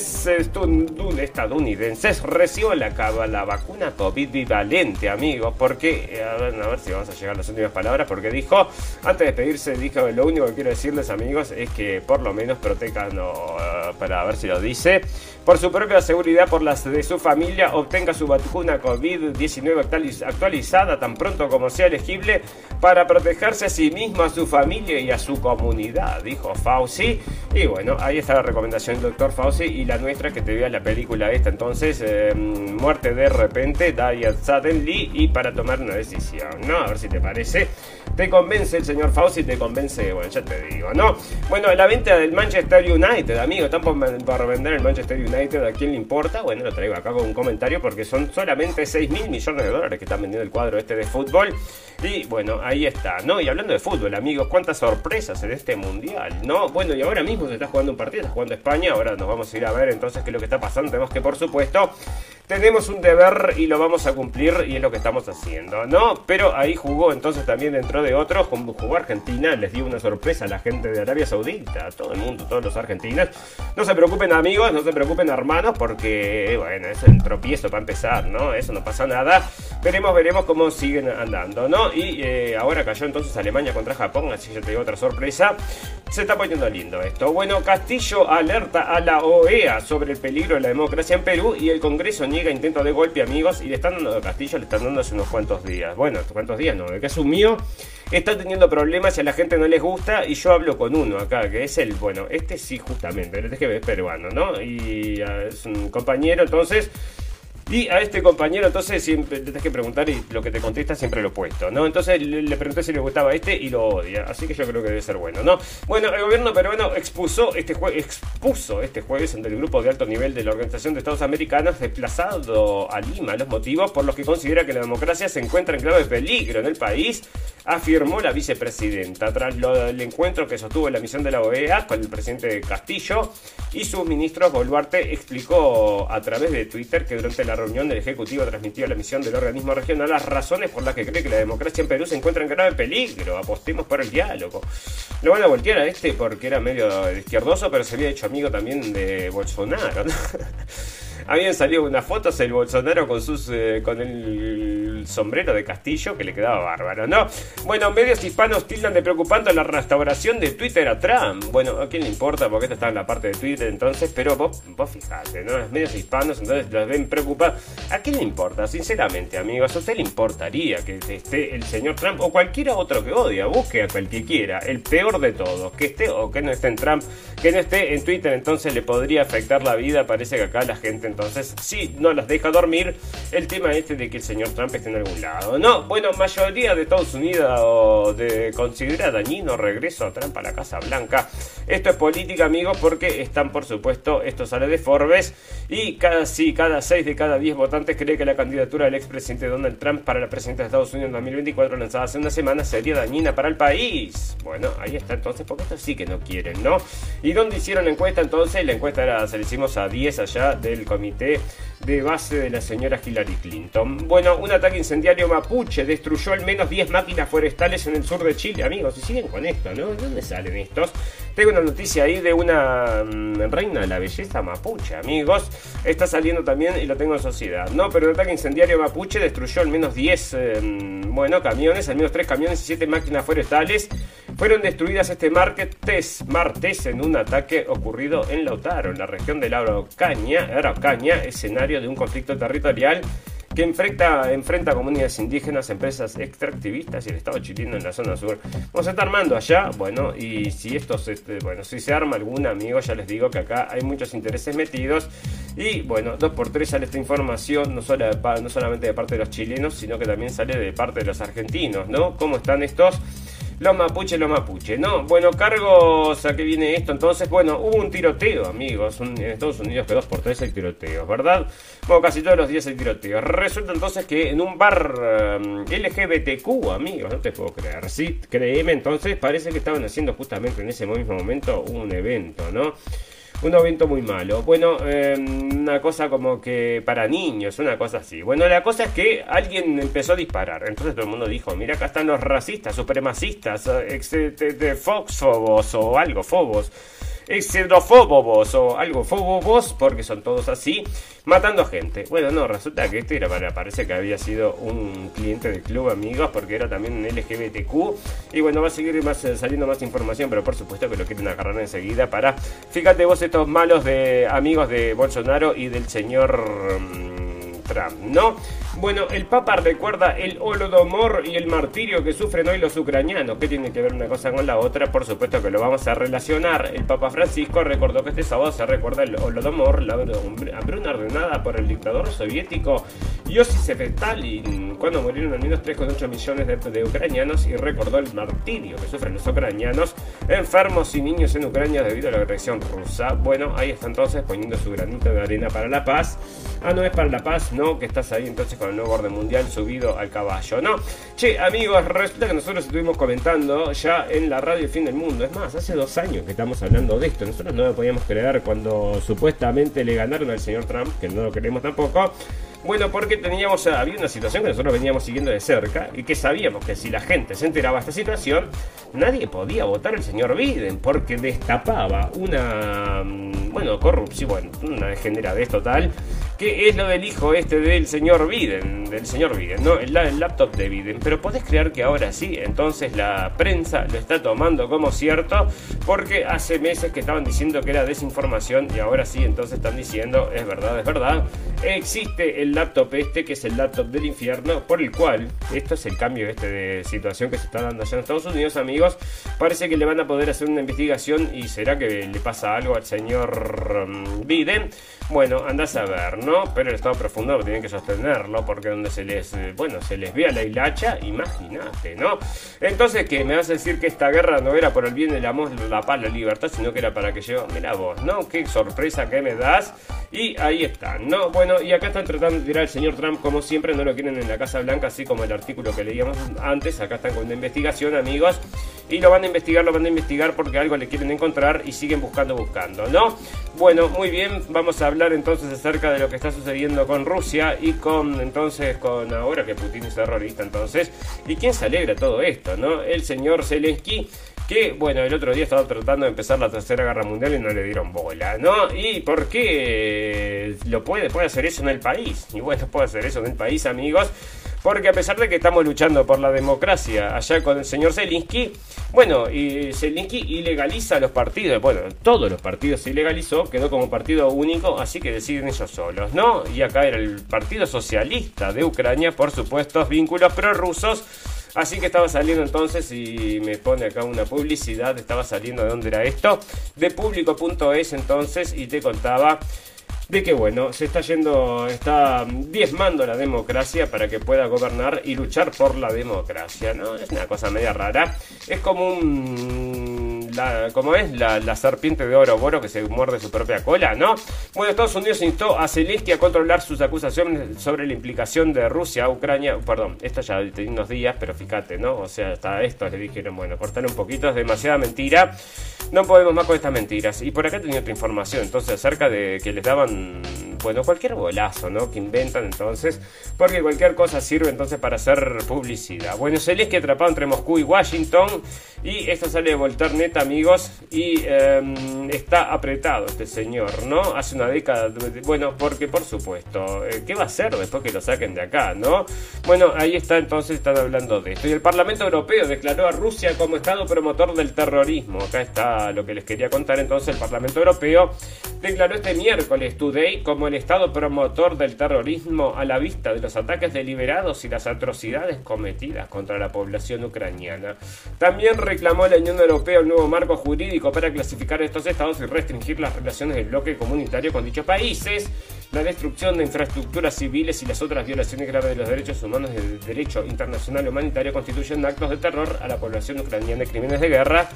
estadounidenses recibió la, la vacuna COVID bivalente, amigos, porque, eh, a ver, a ver si vamos a llegar a las últimas palabras, porque dijo, antes de despedirse, dijo, lo único que quiero decirles, amigos, es que por lo menos protejan, eh, para ver si lo dice, por su propia seguridad, por las de su familia, obtenga su vacuna COVID-19 actualizada tan pronto como sea elegible para protegerse a sí mismo, a su familia y a su comunidad, dijo Fauci. Y bueno, ahí está la recomendación del doctor Fauci y la nuestra que te vea la película esta. Entonces, eh, muerte de repente, die suddenly y para tomar una decisión, ¿no? A ver si te parece. ¿Te convence el señor Fauci? ¿Te convence? Bueno, ya te digo, ¿no? Bueno, la venta del Manchester United, amigo. Están por, vender el Manchester United. ¿A quién le importa? Bueno, lo traigo acá con un comentario porque son solamente 6 mil millones de dólares que están vendiendo el cuadro este de fútbol. Y bueno, ahí está, ¿no? Y hablando de fútbol, amigos, cuántas sorpresas en este mundial, ¿no? Bueno, y ahora mismo se está jugando un partido, está jugando España. Ahora nos vamos a ir a ver entonces qué es lo que está pasando. Tenemos que, por supuesto, tenemos un deber y lo vamos a cumplir y es lo que estamos haciendo, ¿no? Pero ahí jugó entonces también dentro de otros, jugó Argentina, les dio una sorpresa a la gente de Arabia Saudita, a todo el mundo, todos los argentinos. No se preocupen amigos, no se preocupen hermanos, porque bueno, es el tropiezo para empezar, ¿no? Eso no pasa nada. Veremos, veremos cómo siguen andando, ¿no? Y eh, ahora cayó entonces Alemania contra Japón, así que te digo otra sorpresa. Se está poniendo lindo esto. Bueno, Castillo alerta a la OEA sobre el peligro de la democracia en Perú y el Congreso niega intento de golpe, amigos, y le están dando Castillo, le están dando hace unos cuantos días. Bueno, cuantos días no, el que asumió está teniendo problemas y a la gente no les gusta y yo hablo con uno acá, que es el, bueno, este sí justamente, que es peruano, ¿no? Y ah, es un compañero, entonces y a este compañero, entonces, siempre te tienes que preguntar y lo que te contesta siempre lo opuesto, ¿no? Entonces le, pregunté si le gustaba este y lo odia. Así que yo creo que debe ser bueno, ¿no? Bueno, el gobierno peruano expuso este, expuso este jueves ante el grupo de alto nivel de la Organización de Estados Americanos desplazado a Lima los motivos por los que considera que la democracia se encuentra en grave peligro en el país, afirmó la vicepresidenta. Tras el encuentro que sostuvo la misión de la OEA con el presidente Castillo y su ministro Boluarte, explicó a través de Twitter que durante la reunión del Ejecutivo transmitió a la misión del organismo regional las razones por las que cree que la democracia en Perú se encuentra en grave peligro. Apostemos por el diálogo. Lo van a voltear a este porque era medio izquierdoso, pero se había hecho amigo también de Bolsonaro. <laughs> Habían salido unas fotos el Bolsonaro con sus eh, con el sombrero de Castillo que le quedaba bárbaro, ¿no? Bueno, medios hispanos tildan de preocupante la restauración de Twitter a Trump. Bueno, ¿a quién le importa? Porque esto está en la parte de Twitter entonces, pero vos, vos fijate, ¿no? Los medios hispanos entonces los ven preocupados. ¿A quién le importa? Sinceramente, amigos, ¿a usted le importaría que esté el señor Trump o cualquiera otro que odia? Busque a cualquiera quiera, el peor de todos, que esté o que no esté en Trump, que no esté en Twitter, entonces le podría afectar la vida. Parece que acá la gente entonces sí no las deja dormir el tema este de que el señor Trump esté en algún lado. No, bueno, mayoría de Estados Unidos de, considera dañino regreso a Trump a la Casa Blanca. Esto es política, amigos, porque están, por supuesto, esto sale de Forbes y cada sí, cada 6 de cada 10 votantes cree que la candidatura del expresidente Donald Trump para la presidencia de Estados Unidos en 2024 lanzada hace una semana sería dañina para el país. Bueno, ahí está entonces, porque esto sí que no quieren, ¿no? ¿Y dónde hicieron la encuesta entonces? La encuesta era, se la hicimos a 10 allá del comité de base de la señora Hillary Clinton. Bueno, un ataque incendiario mapuche destruyó al menos 10 máquinas forestales en el sur de Chile, amigos. Y siguen con esto, ¿no? ¿De dónde salen estos? Tengo una noticia ahí de una mm, reina de la belleza mapuche, amigos. Está saliendo también y lo tengo en sociedad, ¿no? Pero un ataque incendiario mapuche destruyó al menos 10, eh, mm, bueno, camiones, al menos 3 camiones y 7 máquinas forestales fueron destruidas este martes, martes en un ataque ocurrido en Lautaro, en la región de la Araucaña, escenario de un conflicto territorial que enfrenta, enfrenta comunidades indígenas, empresas extractivistas y el Estado chileno en la zona sur. Vamos a estar armando allá, bueno, y si esto se, este, bueno, si se arma algún amigo, ya les digo que acá hay muchos intereses metidos. Y bueno, dos por tres sale esta información, no, solo, no solamente de parte de los chilenos, sino que también sale de parte de los argentinos, ¿no? ¿Cómo están estos? Los mapuches, los mapuches, ¿no? Bueno, cargos, ¿a qué viene esto? Entonces, bueno, hubo un tiroteo, amigos. en Estados Unidos que dos por tres hay tiroteos, ¿verdad? Bueno, casi todos los días hay tiroteos. Resulta entonces que en un bar um, LGBTQ, amigos, no te puedo creer. Sí, créeme, entonces parece que estaban haciendo justamente en ese mismo momento un evento, ¿no? Un evento muy malo. Bueno, em, una cosa como que para niños, una cosa así. Bueno, la cosa es que alguien empezó a disparar. Entonces todo el mundo dijo, mira, acá están los racistas, supremacistas, ex, de, de Foxfobos o algo, Fobos xenofóbos o algo fóbobos, porque son todos así, matando gente. Bueno, no, resulta que este era para, parece que había sido un cliente del club amigos, porque era también un LGBTQ. Y bueno, va a seguir más, eh, saliendo más información, pero por supuesto que lo quieren agarrar enseguida para, fíjate vos, estos malos de amigos de Bolsonaro y del señor... Mm, Trump, ¿no? Bueno, el Papa recuerda el holodomor y el martirio que sufren hoy los ucranianos. ¿Qué tiene que ver una cosa con la otra? Por supuesto que lo vamos a relacionar. El Papa Francisco recordó que este sábado se recuerda el holodomor, la hambruna ordenada por el dictador soviético Josip Stalin, cuando murieron al menos 3,8 millones de, ucranianos y recordó el martirio que sufren los ucranianos enfermos y niños en Ucrania debido a la agresión rusa. Bueno, ahí está entonces poniendo su granito de arena para la paz. Ah, no es para la paz, no, que estás ahí entonces con el nuevo orden mundial subido al caballo, ¿no? Che, amigos, resulta que nosotros estuvimos comentando ya en la radio El Fin del Mundo. Es más, hace dos años que estamos hablando de esto. Nosotros no lo podíamos creer cuando supuestamente le ganaron al señor Trump, que no lo queremos tampoco. Bueno, porque teníamos, había una situación que nosotros veníamos siguiendo de cerca y que sabíamos que si la gente se enteraba de esta situación, nadie podía votar al señor Biden porque destapaba una, mm, bueno, corrupción, bueno, una degeneradez total que es lo del hijo este del señor Biden, del señor Biden, ¿no? El, laptop de Biden. Pero podés creer que ahora sí, entonces la prensa lo está tomando como cierto, porque hace meses que estaban diciendo que era desinformación y ahora sí, entonces están diciendo, es verdad, es verdad, existe el laptop este, que es el laptop del infierno, por el cual, esto es el cambio este de situación que se está dando allá en Estados Unidos, amigos, parece que le van a poder hacer una investigación y será que le pasa algo al señor mm, Biden. Bueno, andás a ver, ¿no? Pero el estado profundo tienen que sostenerlo, porque donde se les, eh, bueno, se les vea la hilacha, imagínate, ¿no? Entonces, ¿qué? ¿Me vas a decir que esta guerra no era por el bien del amor, la paz, la libertad, sino que era para que yo, mira vos, ¿no? Qué sorpresa que me das. Y ahí están, ¿no? Bueno, y acá están tratando de tirar al señor Trump, como siempre, no lo quieren en la Casa Blanca, así como el artículo que leíamos antes. Acá están con una investigación, amigos. Y lo van a investigar, lo van a investigar porque algo le quieren encontrar y siguen buscando, buscando, ¿no? Bueno, muy bien, vamos a hablar entonces acerca de lo que está sucediendo con Rusia y con entonces con ahora que Putin es terrorista entonces. ¿Y quién se alegra todo esto, no? El señor Zelensky que bueno, el otro día estaba tratando de empezar la tercera guerra mundial y no le dieron bola, ¿no? ¿Y por qué lo puede, puede hacer eso en el país? Y bueno, puede hacer eso en el país, amigos, porque a pesar de que estamos luchando por la democracia allá con el señor Zelensky, bueno, y Zelensky ilegaliza los partidos, bueno, todos los partidos se ilegalizó, quedó como partido único, así que deciden ellos solos, ¿no? Y acá era el Partido Socialista de Ucrania, por supuesto, vínculos prorrusos. Así que estaba saliendo entonces y me pone acá una publicidad, estaba saliendo de dónde era esto, de público.es entonces y te contaba de que bueno, se está yendo, está diezmando la democracia para que pueda gobernar y luchar por la democracia, ¿no? Es una cosa media rara. Es como un... La, como es la, serpiente de oro boro que se muerde su propia cola, ¿no? Bueno, Estados Unidos instó a Zelensky a controlar sus acusaciones sobre la implicación de Rusia a Ucrania. Perdón, esto ya tiene unos días, pero fíjate, ¿no? O sea, hasta esto le dijeron, bueno, cortar un poquito, es demasiada mentira. No podemos más con estas mentiras. Y por acá tenía otra información, entonces, acerca de que les daban, bueno, cualquier bolazo, ¿no? Que inventan entonces, porque cualquier cosa sirve entonces para hacer publicidad. Bueno, que atrapado entre Moscú y Washington. Y esto sale de Volternet, amigos. Y em, está apretado este señor, ¿no? Hace una década. Bueno, porque por supuesto, eh, ¿qué va a hacer después que lo saquen de acá, no? Bueno, ahí está entonces, están hablando de esto. Y el Parlamento Europeo declaró a Rusia como Estado promotor del terrorismo. Acá está lo que les quería contar. Entonces, el Parlamento Europeo declaró este miércoles Today como el Estado promotor del terrorismo a la vista de los ataques deliberados y las atrocidades cometidas contra la población ucraniana. También reclamó la Unión Europea un nuevo marco jurídico para clasificar estos estados y restringir las relaciones del bloque comunitario con dichos países la destrucción de infraestructuras civiles y las otras violaciones graves de los derechos humanos y del derecho internacional humanitario constituyen actos de terror a la población ucraniana y crímenes de guerra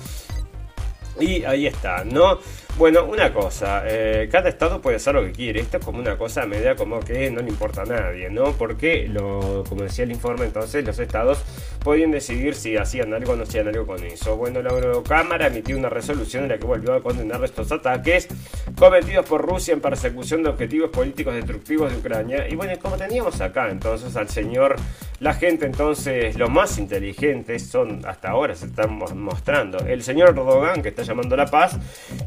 y ahí está, ¿no? Bueno, una cosa, eh, cada estado puede hacer lo que quiere, esto es como una cosa media como que no le importa a nadie, ¿no? Porque, lo, como decía el informe, entonces los estados podían decidir si hacían algo o no hacían algo con eso. Bueno, la Eurocámara emitió una resolución en la que volvió a condenar estos ataques cometidos por Rusia en persecución de objetivos políticos destructivos de Ucrania. Y bueno, como teníamos acá entonces al señor, la gente entonces, los más inteligentes son, hasta ahora se están mostrando, el señor Erdogan que está llamando a la paz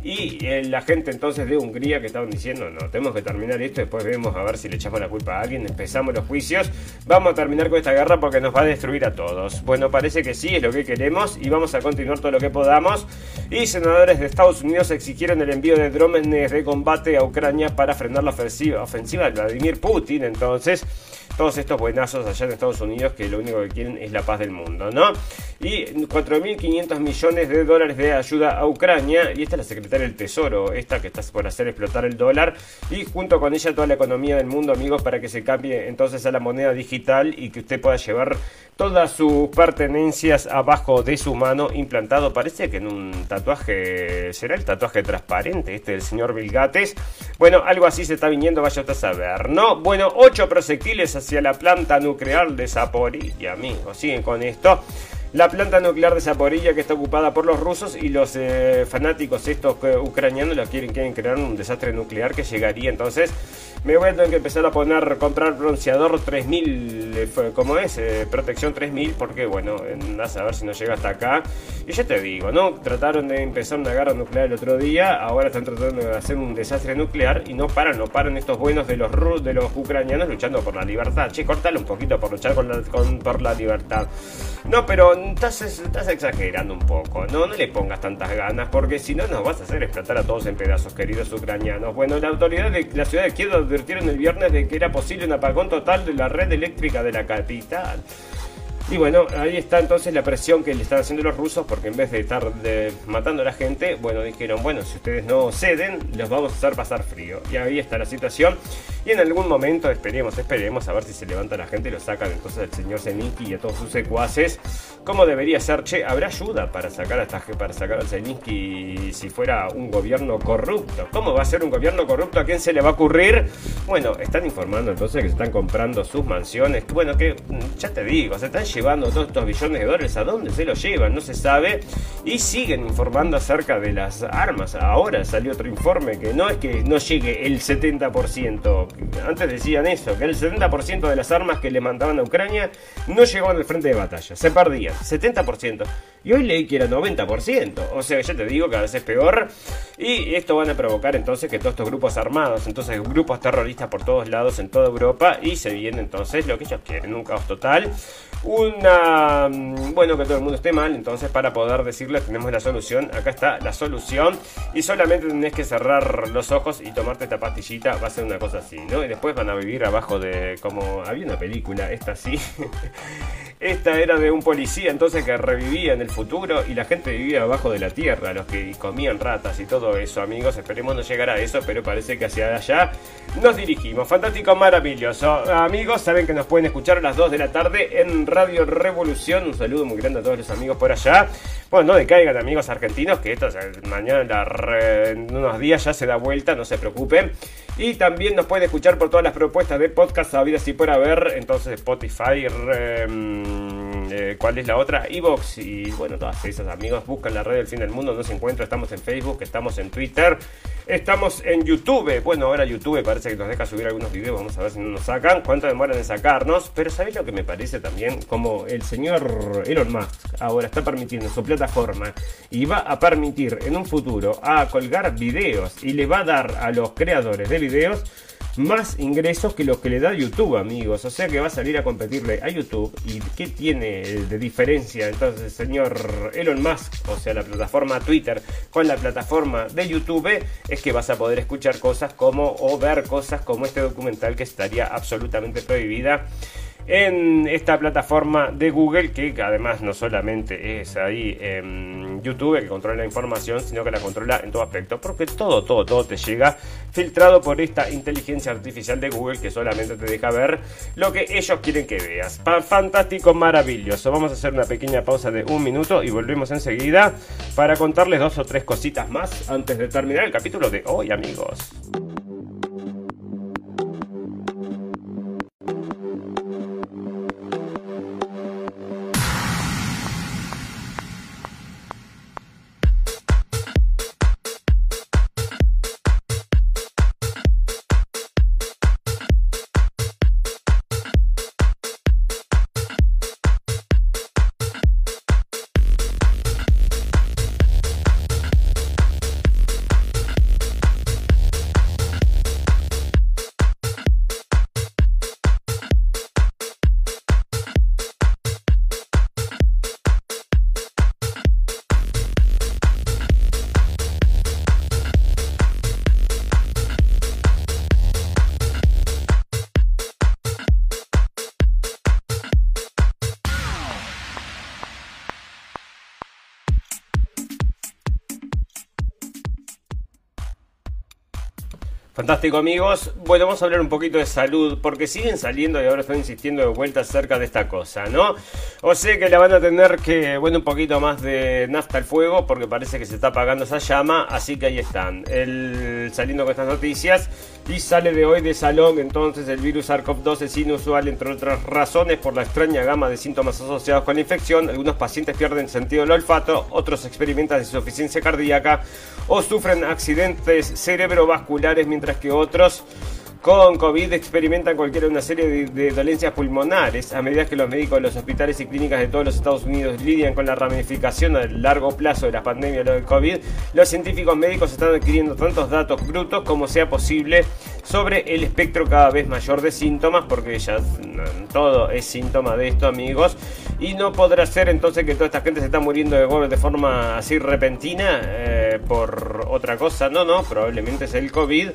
y la gente entonces de Hungría que estaban diciendo, no, tenemos que terminar esto, después vemos a ver si le echamos la culpa a alguien, empezamos los juicios, vamos a terminar con esta guerra porque nos va a destruir a todos. Bueno, parece que sí, es lo que queremos y vamos a continuar todo lo que podamos. Y senadores de Estados Unidos exigieron el envío de drones de combate a Ucrania para frenar la ofensiva, ofensiva de Vladimir Putin, entonces todos estos buenazos allá en Estados Unidos que lo único que quieren es la paz del mundo, ¿no? Y 4.500 millones de dólares de ayuda a Ucrania, y esta es la secretaria del Tesoro, esta que está por hacer explotar el dólar, y junto con ella toda la economía del mundo, amigos, para que se cambie entonces a la moneda digital y que usted pueda llevar todas sus pertenencias abajo de su mano implantado. Parece que en un tatuaje, será el tatuaje transparente este del señor Vilgates. Bueno, algo así se está viniendo, vaya usted a saber, ¿no? Bueno, ocho proyectiles hacia la planta nuclear de Zaporilla, amigos, siguen con esto. La planta nuclear de Zaporilla que está ocupada por los rusos y los eh, fanáticos estos ucranianos lo quieren, quieren crear un desastre nuclear que llegaría entonces me voy a tener que empezar a poner, comprar bronceador 3000, eh, como es, eh, protección 3000, porque bueno, andás a ver si no llega hasta acá. Y ya te digo, ¿no? Trataron de empezar una guerra nuclear el otro día, ahora están tratando de hacer un desastre nuclear y no paran, no paran estos buenos de los de los ucranianos luchando por la libertad. Che, cortale un poquito por luchar por la libertad. No, pero estás, estás exagerando un poco, ¿no? No le pongas tantas ganas, porque si no nos vas a hacer explotar a todos en pedazos, queridos ucranianos. Bueno, la autoridad de la ciudad de Kiev advirtieron el viernes de que era posible un apagón total de la red eléctrica de la capital. Y bueno, ahí está entonces la presión que le están haciendo los rusos, porque en vez de estar matando a la gente, bueno, dijeron, bueno, si ustedes no ceden, los vamos a hacer pasar frío. Y ahí está la situación. Y en algún momento, esperemos, esperemos, a ver si se levanta la gente y lo sacan entonces al señor Zelensky y a todos sus secuaces. Como debería ser, che, ¿habrá ayuda para sacar a para sacar a Zelensky si fuera un gobierno corrupto? ¿Cómo va a ser un gobierno corrupto? ¿A quién se le va a ocurrir? Bueno, están informando entonces que se están comprando sus mansiones. Bueno, que mm, ya te digo, se están llevando todos estos billones de dólares, ¿a dónde se los llevan? No se sabe. Y siguen informando acerca de las armas. Ahora salió otro informe que no es que no llegue el 70%. Antes decían eso, que el 70% de las armas que le mandaban a Ucrania no llegaban al frente de batalla, se perdían. 70%. Y hoy leí que era 90%. O sea, ya te digo, cada vez es peor. Y esto van a provocar entonces que todos estos grupos armados, entonces grupos terroristas por todos lados en toda Europa. Y se viene entonces lo que ellos quieren, un caos total una... Mm, bueno, que todo el mundo esté mal, entonces para poder decirles tenemos la solución, acá está la solución y solamente tenés que cerrar los ojos y tomarte esta pastillita, va a ser una cosa así, Y después van a vivir abajo de... como había una película, esta sí, <laughs> esta era de un policía entonces que revivía en el futuro y la gente vivía abajo de la tierra, los que comían ratas y todo eso, amigos, esperemos no llegar a eso, pero parece que hacia allá nos dirigimos. Fantástico, maravilloso. Amigos, saben que nos pueden escuchar a las 2 de la tarde en Radio Revolución. Un saludo muy grande a todos los amigos por allá. Bueno, no decaigan amigos argentinos, que esto mañana en unos días ya se da vuelta, no se preocupen. Y también nos pueden escuchar por todas las propuestas de podcast habidas y por haber. Entonces Spotify, eh, ¿cuál es la otra? Evox y bueno, todas esas amigos. Buscan la red del fin del mundo, no se encuentra. Estamos en Facebook, estamos en Twitter. Estamos en YouTube. Bueno, ahora YouTube parece que nos deja subir algunos videos. Vamos a ver si no nos sacan. ¿Cuánto demoran en sacarnos? Pero ¿sabéis lo que me parece también? Como el señor Elon Musk ahora está permitiendo su plataforma y va a permitir en un futuro a colgar videos y le va a dar a los creadores de videos más ingresos que los que le da YouTube, amigos. O sea que va a salir a competirle a YouTube. ¿Y qué tiene de diferencia entonces, señor Elon Musk? O sea, la plataforma Twitter con la plataforma de YouTube es que vas a poder escuchar cosas como o ver cosas como este documental que estaría absolutamente prohibida en esta plataforma de Google que además no solamente es ahí en YouTube que controla la información sino que la controla en todo aspecto porque todo todo todo te llega filtrado por esta inteligencia artificial de Google que solamente te deja ver lo que ellos quieren que veas. Fantástico maravilloso. Vamos a hacer una pequeña pausa de un minuto y volvemos enseguida para contarles dos o tres cositas más antes de terminar el capítulo de hoy amigos Fantástico amigos, bueno vamos a hablar un poquito de salud porque siguen saliendo y ahora estoy insistiendo de vuelta acerca de esta cosa, ¿no? O sea que la van a tener que, bueno, un poquito más de nafta al fuego porque parece que se está apagando esa llama, así que ahí están, el, saliendo con estas noticias y sale de hoy de Salón. Entonces el virus SARS-CoV-2 es inusual entre otras razones por la extraña gama de síntomas asociados con la infección, algunos pacientes pierden sentido del olfato, otros experimentan insuficiencia cardíaca o sufren accidentes cerebrovasculares mientras que otros con COVID experimentan cualquiera una serie de, dolencias pulmonares. A medida que los médicos de los hospitales y clínicas de todos los Estados Unidos lidian con la ramificación a largo plazo de la pandemia del COVID, los científicos médicos están adquiriendo tantos datos brutos como sea posible sobre el espectro cada vez mayor de síntomas, porque ya todo es síntoma de esto, amigos. Y no podrá ser entonces que toda esta gente se está muriendo de de forma así repentina eh, por otra cosa. No, no, probablemente es el COVID.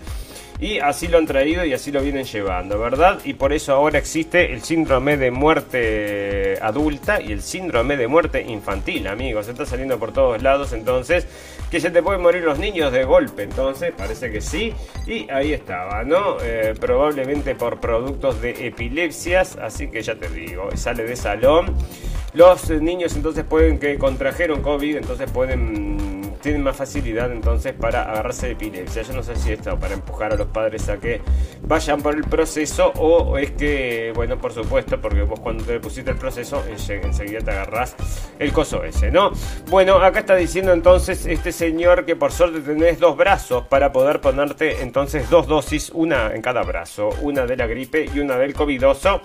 Y así lo han traído y así lo vienen llevando, ¿verdad? Y por eso ahora existe el síndrome de muerte adulta y el síndrome de muerte infantil, amigos. Está saliendo por todos lados, entonces, que se te pueden morir los niños de golpe, entonces, parece que sí. Y ahí estaba, ¿no? Eh, probablemente por productos de epilepsias, así que ya te digo, sale de salón. Los niños entonces pueden que contrajeron COVID, entonces pueden tienen más facilidad entonces para agarrarse de epilepsia. Yo no sé si esto para empujar a los padres a que vayan por el proceso o es que, bueno, por supuesto, porque vos cuando te pusiste el proceso enseguida te agarras el coso ese, ¿no? Bueno, acá está diciendo entonces este señor que por suerte tenés dos brazos para poder ponerte entonces dos dosis, una en cada brazo, una de la gripe y una del covidoso.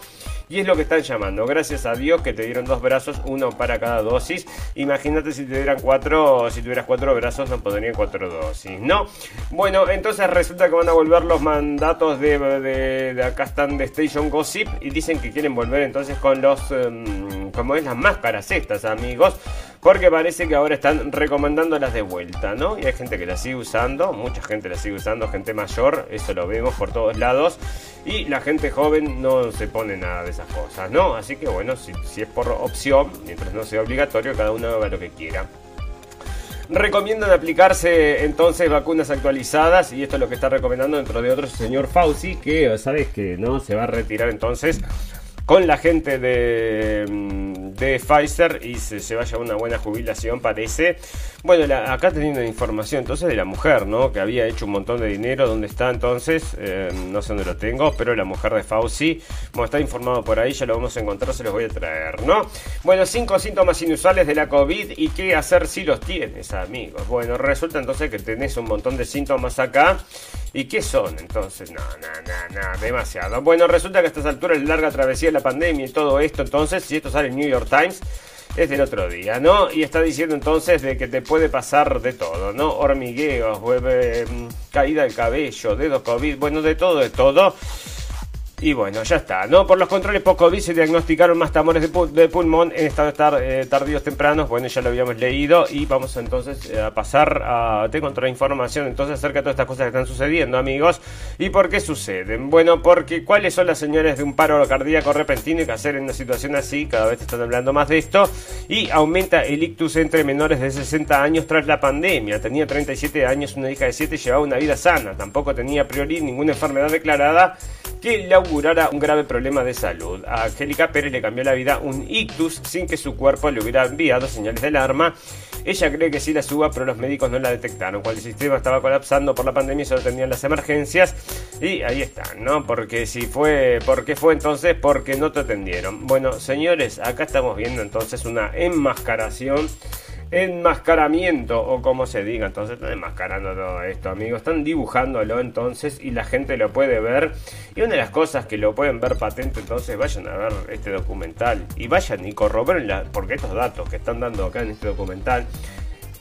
Y es lo que están llamando. Gracias a Dios que te dieron dos brazos, uno para cada dosis. Imagínate si te dieran cuatro, si tuvieras cuatro brazos, no podrían cuatro dosis, ¿no? Bueno, entonces resulta que van a volver los mandatos de, de, acá están de Station Gossip y dicen que quieren volver entonces con los, em, como es las máscaras estas, amigos. Porque parece que ahora están recomendándolas de vuelta, ¿no? Y hay gente que las sigue usando, mucha gente las sigue usando, gente mayor, eso lo vemos por todos lados. Y la gente joven no se pone nada de esas cosas, ¿no? Así que bueno, si, es por opción, mientras no sea obligatorio, cada uno haga lo que quiera. Recomiendan aplicarse entonces vacunas actualizadas y esto es lo que está recomendando dentro de otros señor Fauci que sabes que no se va a retirar entonces con la gente de, mm, de Pfizer y se, se, vaya a una buena jubilación, parece. Bueno, acá teniendo información entonces de la mujer, ¿no? Que había hecho un montón de dinero. ¿Dónde está entonces? Eh, no sé dónde lo tengo, pero la mujer de Fauci. Bueno, está informado por ahí, ya lo vamos a encontrar, se los voy a traer, ¿no? Bueno, cinco síntomas inusuales de la COVID y qué hacer si los tienes, amigos. Bueno, resulta entonces que tenés un montón de síntomas acá. ¿Y qué son entonces? No, no, no, no, demasiado. Bueno, resulta que a estas alturas larga travesía de la pandemia y todo esto, entonces, si esto sale en New York Times, es del otro día, ¿no? Y está diciendo entonces de que te puede pasar de todo, ¿no? Hormigueos, eh, caída del cabello, dedos COVID, bueno, de todo, de todo. Y bueno, ya está, ¿no? Por los controles poco COVID se diagnosticaron más tumores de, pulmón en estado eh, tardíos tempranos. Bueno, ya lo habíamos leído. Y vamos entonces eh, a pasar a. Tengo otra información entonces acerca de todas estas cosas que están sucediendo, amigos. ¿Y por qué suceden? Bueno, porque ¿cuáles son las señales de un paro cardíaco repentino y que hacer en una situación así? Cada vez están hablando más de esto. Y aumenta el ictus entre menores de 60 años tras la pandemia. Tenía 37 años, una hija de 7 llevaba una vida sana. Tampoco tenía a priori ninguna enfermedad declarada que augurara un grave problema de salud. A Angélica Pérez le cambió la vida un ictus sin que su cuerpo le hubiera enviado señales de alarma. Ella cree que sí la suba, pero los médicos no la detectaron. Cuando el sistema estaba colapsando por la pandemia, solo tenían las emergencias. Y ahí están, ¿no? Porque si fue, ¿por qué fue entonces? Porque no te atendieron. Bueno, señores, acá estamos viendo entonces una enmascaración enmascaramiento o como se diga. Entonces están enmascarando todo esto, amigos. Están dibujándolo entonces y la gente lo puede ver. Y una de las cosas que lo pueden ver patente, entonces vayan a ver este documental y vayan y corroboren porque estos datos que están dando acá en este documental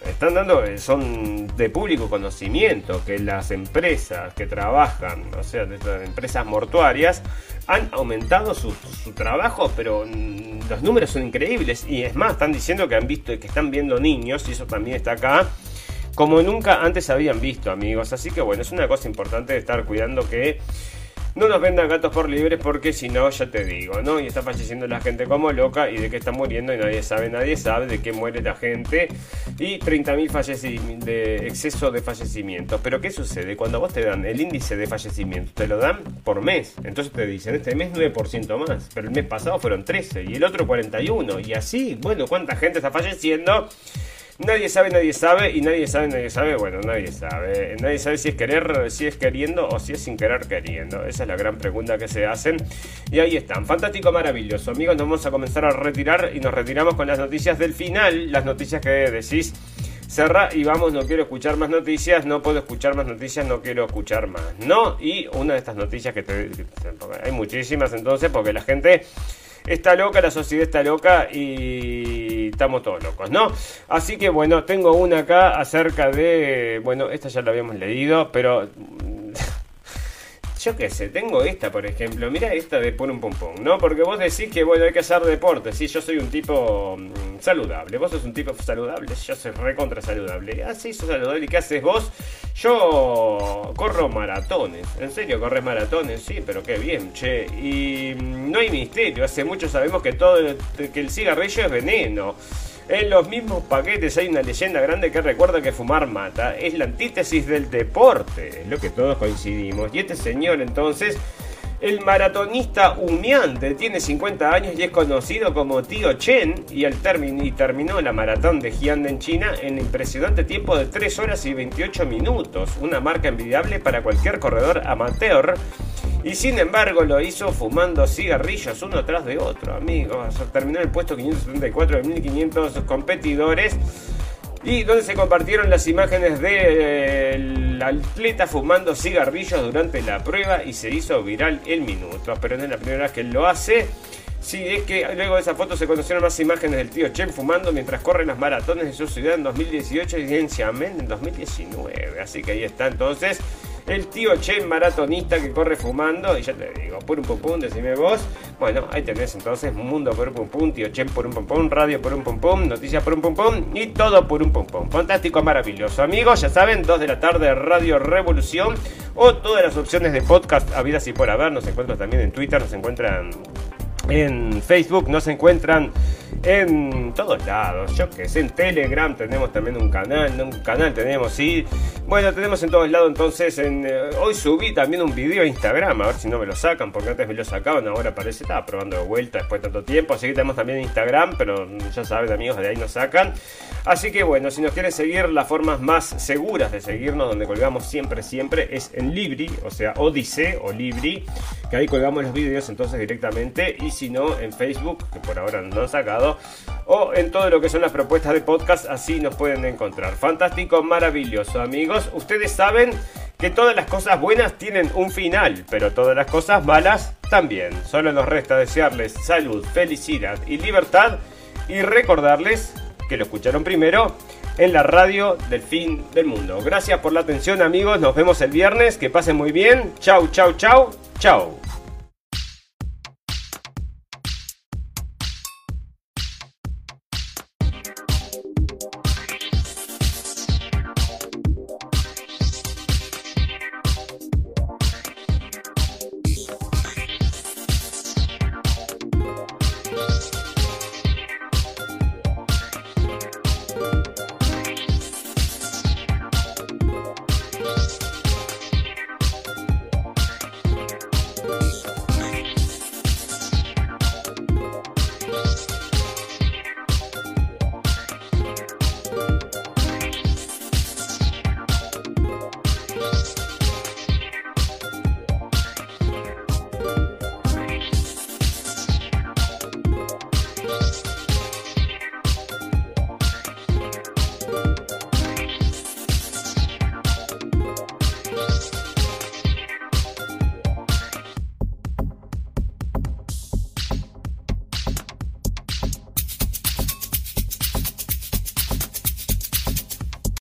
están dando, eh, son de público conocimiento que las empresas que trabajan, o sea, estas empresas mortuarias, han aumentado su, trabajo, pero mm, los números son increíbles. Y es más, están diciendo que han visto, que están viendo niños, y eso también está acá, como nunca antes habían visto, amigos. Así que bueno, es una cosa importante de estar cuidando que no nos vendan gatos por libres porque si no, ya te digo, ¿no? Y está falleciendo la gente como loca y de qué está muriendo y nadie sabe, nadie sabe de qué muere la gente y 30.000 de exceso de fallecimientos. Pero ¿qué sucede? Cuando vos te dan el índice de fallecimiento, te lo dan por mes. Entonces te dicen, este mes 9% más, pero el mes pasado fueron 13 y el otro 41 y así, bueno, ¿cuánta gente está falleciendo? Nadie sabe, nadie sabe, y nadie sabe, nadie sabe, bueno, nadie sabe. Nadie sabe si es querer, si es queriendo o si es sin querer queriendo. Esa es la gran pregunta que se hacen. Y ahí están. Fantástico, maravilloso. Amigos, nos vamos a comenzar a retirar y nos retiramos con las noticias del final. Las noticias que decís. Cerra y vamos, no quiero escuchar más noticias, no puedo escuchar más noticias, no quiero escuchar más. No, y una de estas noticias que te... Hay muchísimas entonces porque la gente está loca, la sociedad está loca y estamos todos locos, ¿no? Así que bueno, tengo una acá acerca de, bueno, esta ya la habíamos leído, pero yo qué sé, tengo esta, por ejemplo. Mira esta de Pum Pum Pum, ¿no? Porque vos decís que, bueno, hay que hacer deporte. Sí, yo soy un tipo mm, saludable. Vos sos un tipo saludable. Yo soy recontra saludable. Ah, sí, sos saludable. ¿Y qué haces vos? Yo corro maratones. ¿En serio corres maratones? Sí, pero qué bien, che. Y mm, no hay misterio. Hace mucho sabemos que todo, que el cigarrillo es veneno. En los mismos paquetes hay una leyenda grande que recuerda que fumar mata. Es la antítesis del deporte, es lo que todos coincidimos. Y este señor entonces, el maratonista humeante, tiene 50 años y es conocido como Tío Chen y, al terminó la maratón de Jiande en China en impresionante tiempo de 3 horas y 28 minutos. Una marca envidiable para cualquier corredor amateur y sin embargo lo hizo fumando cigarrillos uno tras de otro, amigos. Terminó el puesto 574 de 1500 competidores. Y donde se compartieron las imágenes del atleta fumando cigarrillos durante la prueba y se hizo viral el minuto. Pero no es la primera vez que lo hace. Sí, es que luego de esa foto se conocieron más imágenes del tío Chen fumando mientras corre las maratones de su ciudad en 2018 y en Xiamen en 2019. Así que ahí está entonces el tío Chen maratonista que corre fumando. Y ya te digo, por un pum pum, decime vos. Bueno, ahí tenés entonces Mundo por un pum pum, tío Chen por un pum pum, radio por un pum pum, noticias por un pum pum y todo por un pum pum. Fantástico, maravilloso. Amigos, ya saben, 2 de la tarde, Radio Revolución o todas las opciones de podcast habidas y por haber. Nos encuentran también en Twitter, nos encuentran en Facebook, nos encuentran en todos lados, yo que sé, en Telegram tenemos también un canal, un canal tenemos, sí, bueno, tenemos en todos lados, entonces, en, eh, hoy subí también un video a Instagram, a ver si no me lo sacan, porque antes me lo sacaban, ahora parece, estaba probando de vuelta después de tanto tiempo, así que tenemos también Instagram, pero ya saben amigos, de ahí nos sacan, así que bueno, si nos quieren seguir, las formas más seguras de seguirnos, donde colgamos siempre, siempre, es en Libri, o sea, Odise o Libri, que ahí colgamos los videos entonces directamente, y si no, en Facebook, que por ahora no han sacado, o en todo lo que son las propuestas de podcast, así nos pueden encontrar. Fantástico, maravilloso, amigos. Ustedes saben que todas las cosas buenas tienen un final, pero todas las cosas malas también. Solo nos resta desearles salud, felicidad y libertad y recordarles que lo escucharon primero en la radio del fin del mundo. Gracias por la atención amigos, nos vemos el viernes, que pasen muy bien. Chau, chau, chau, chau.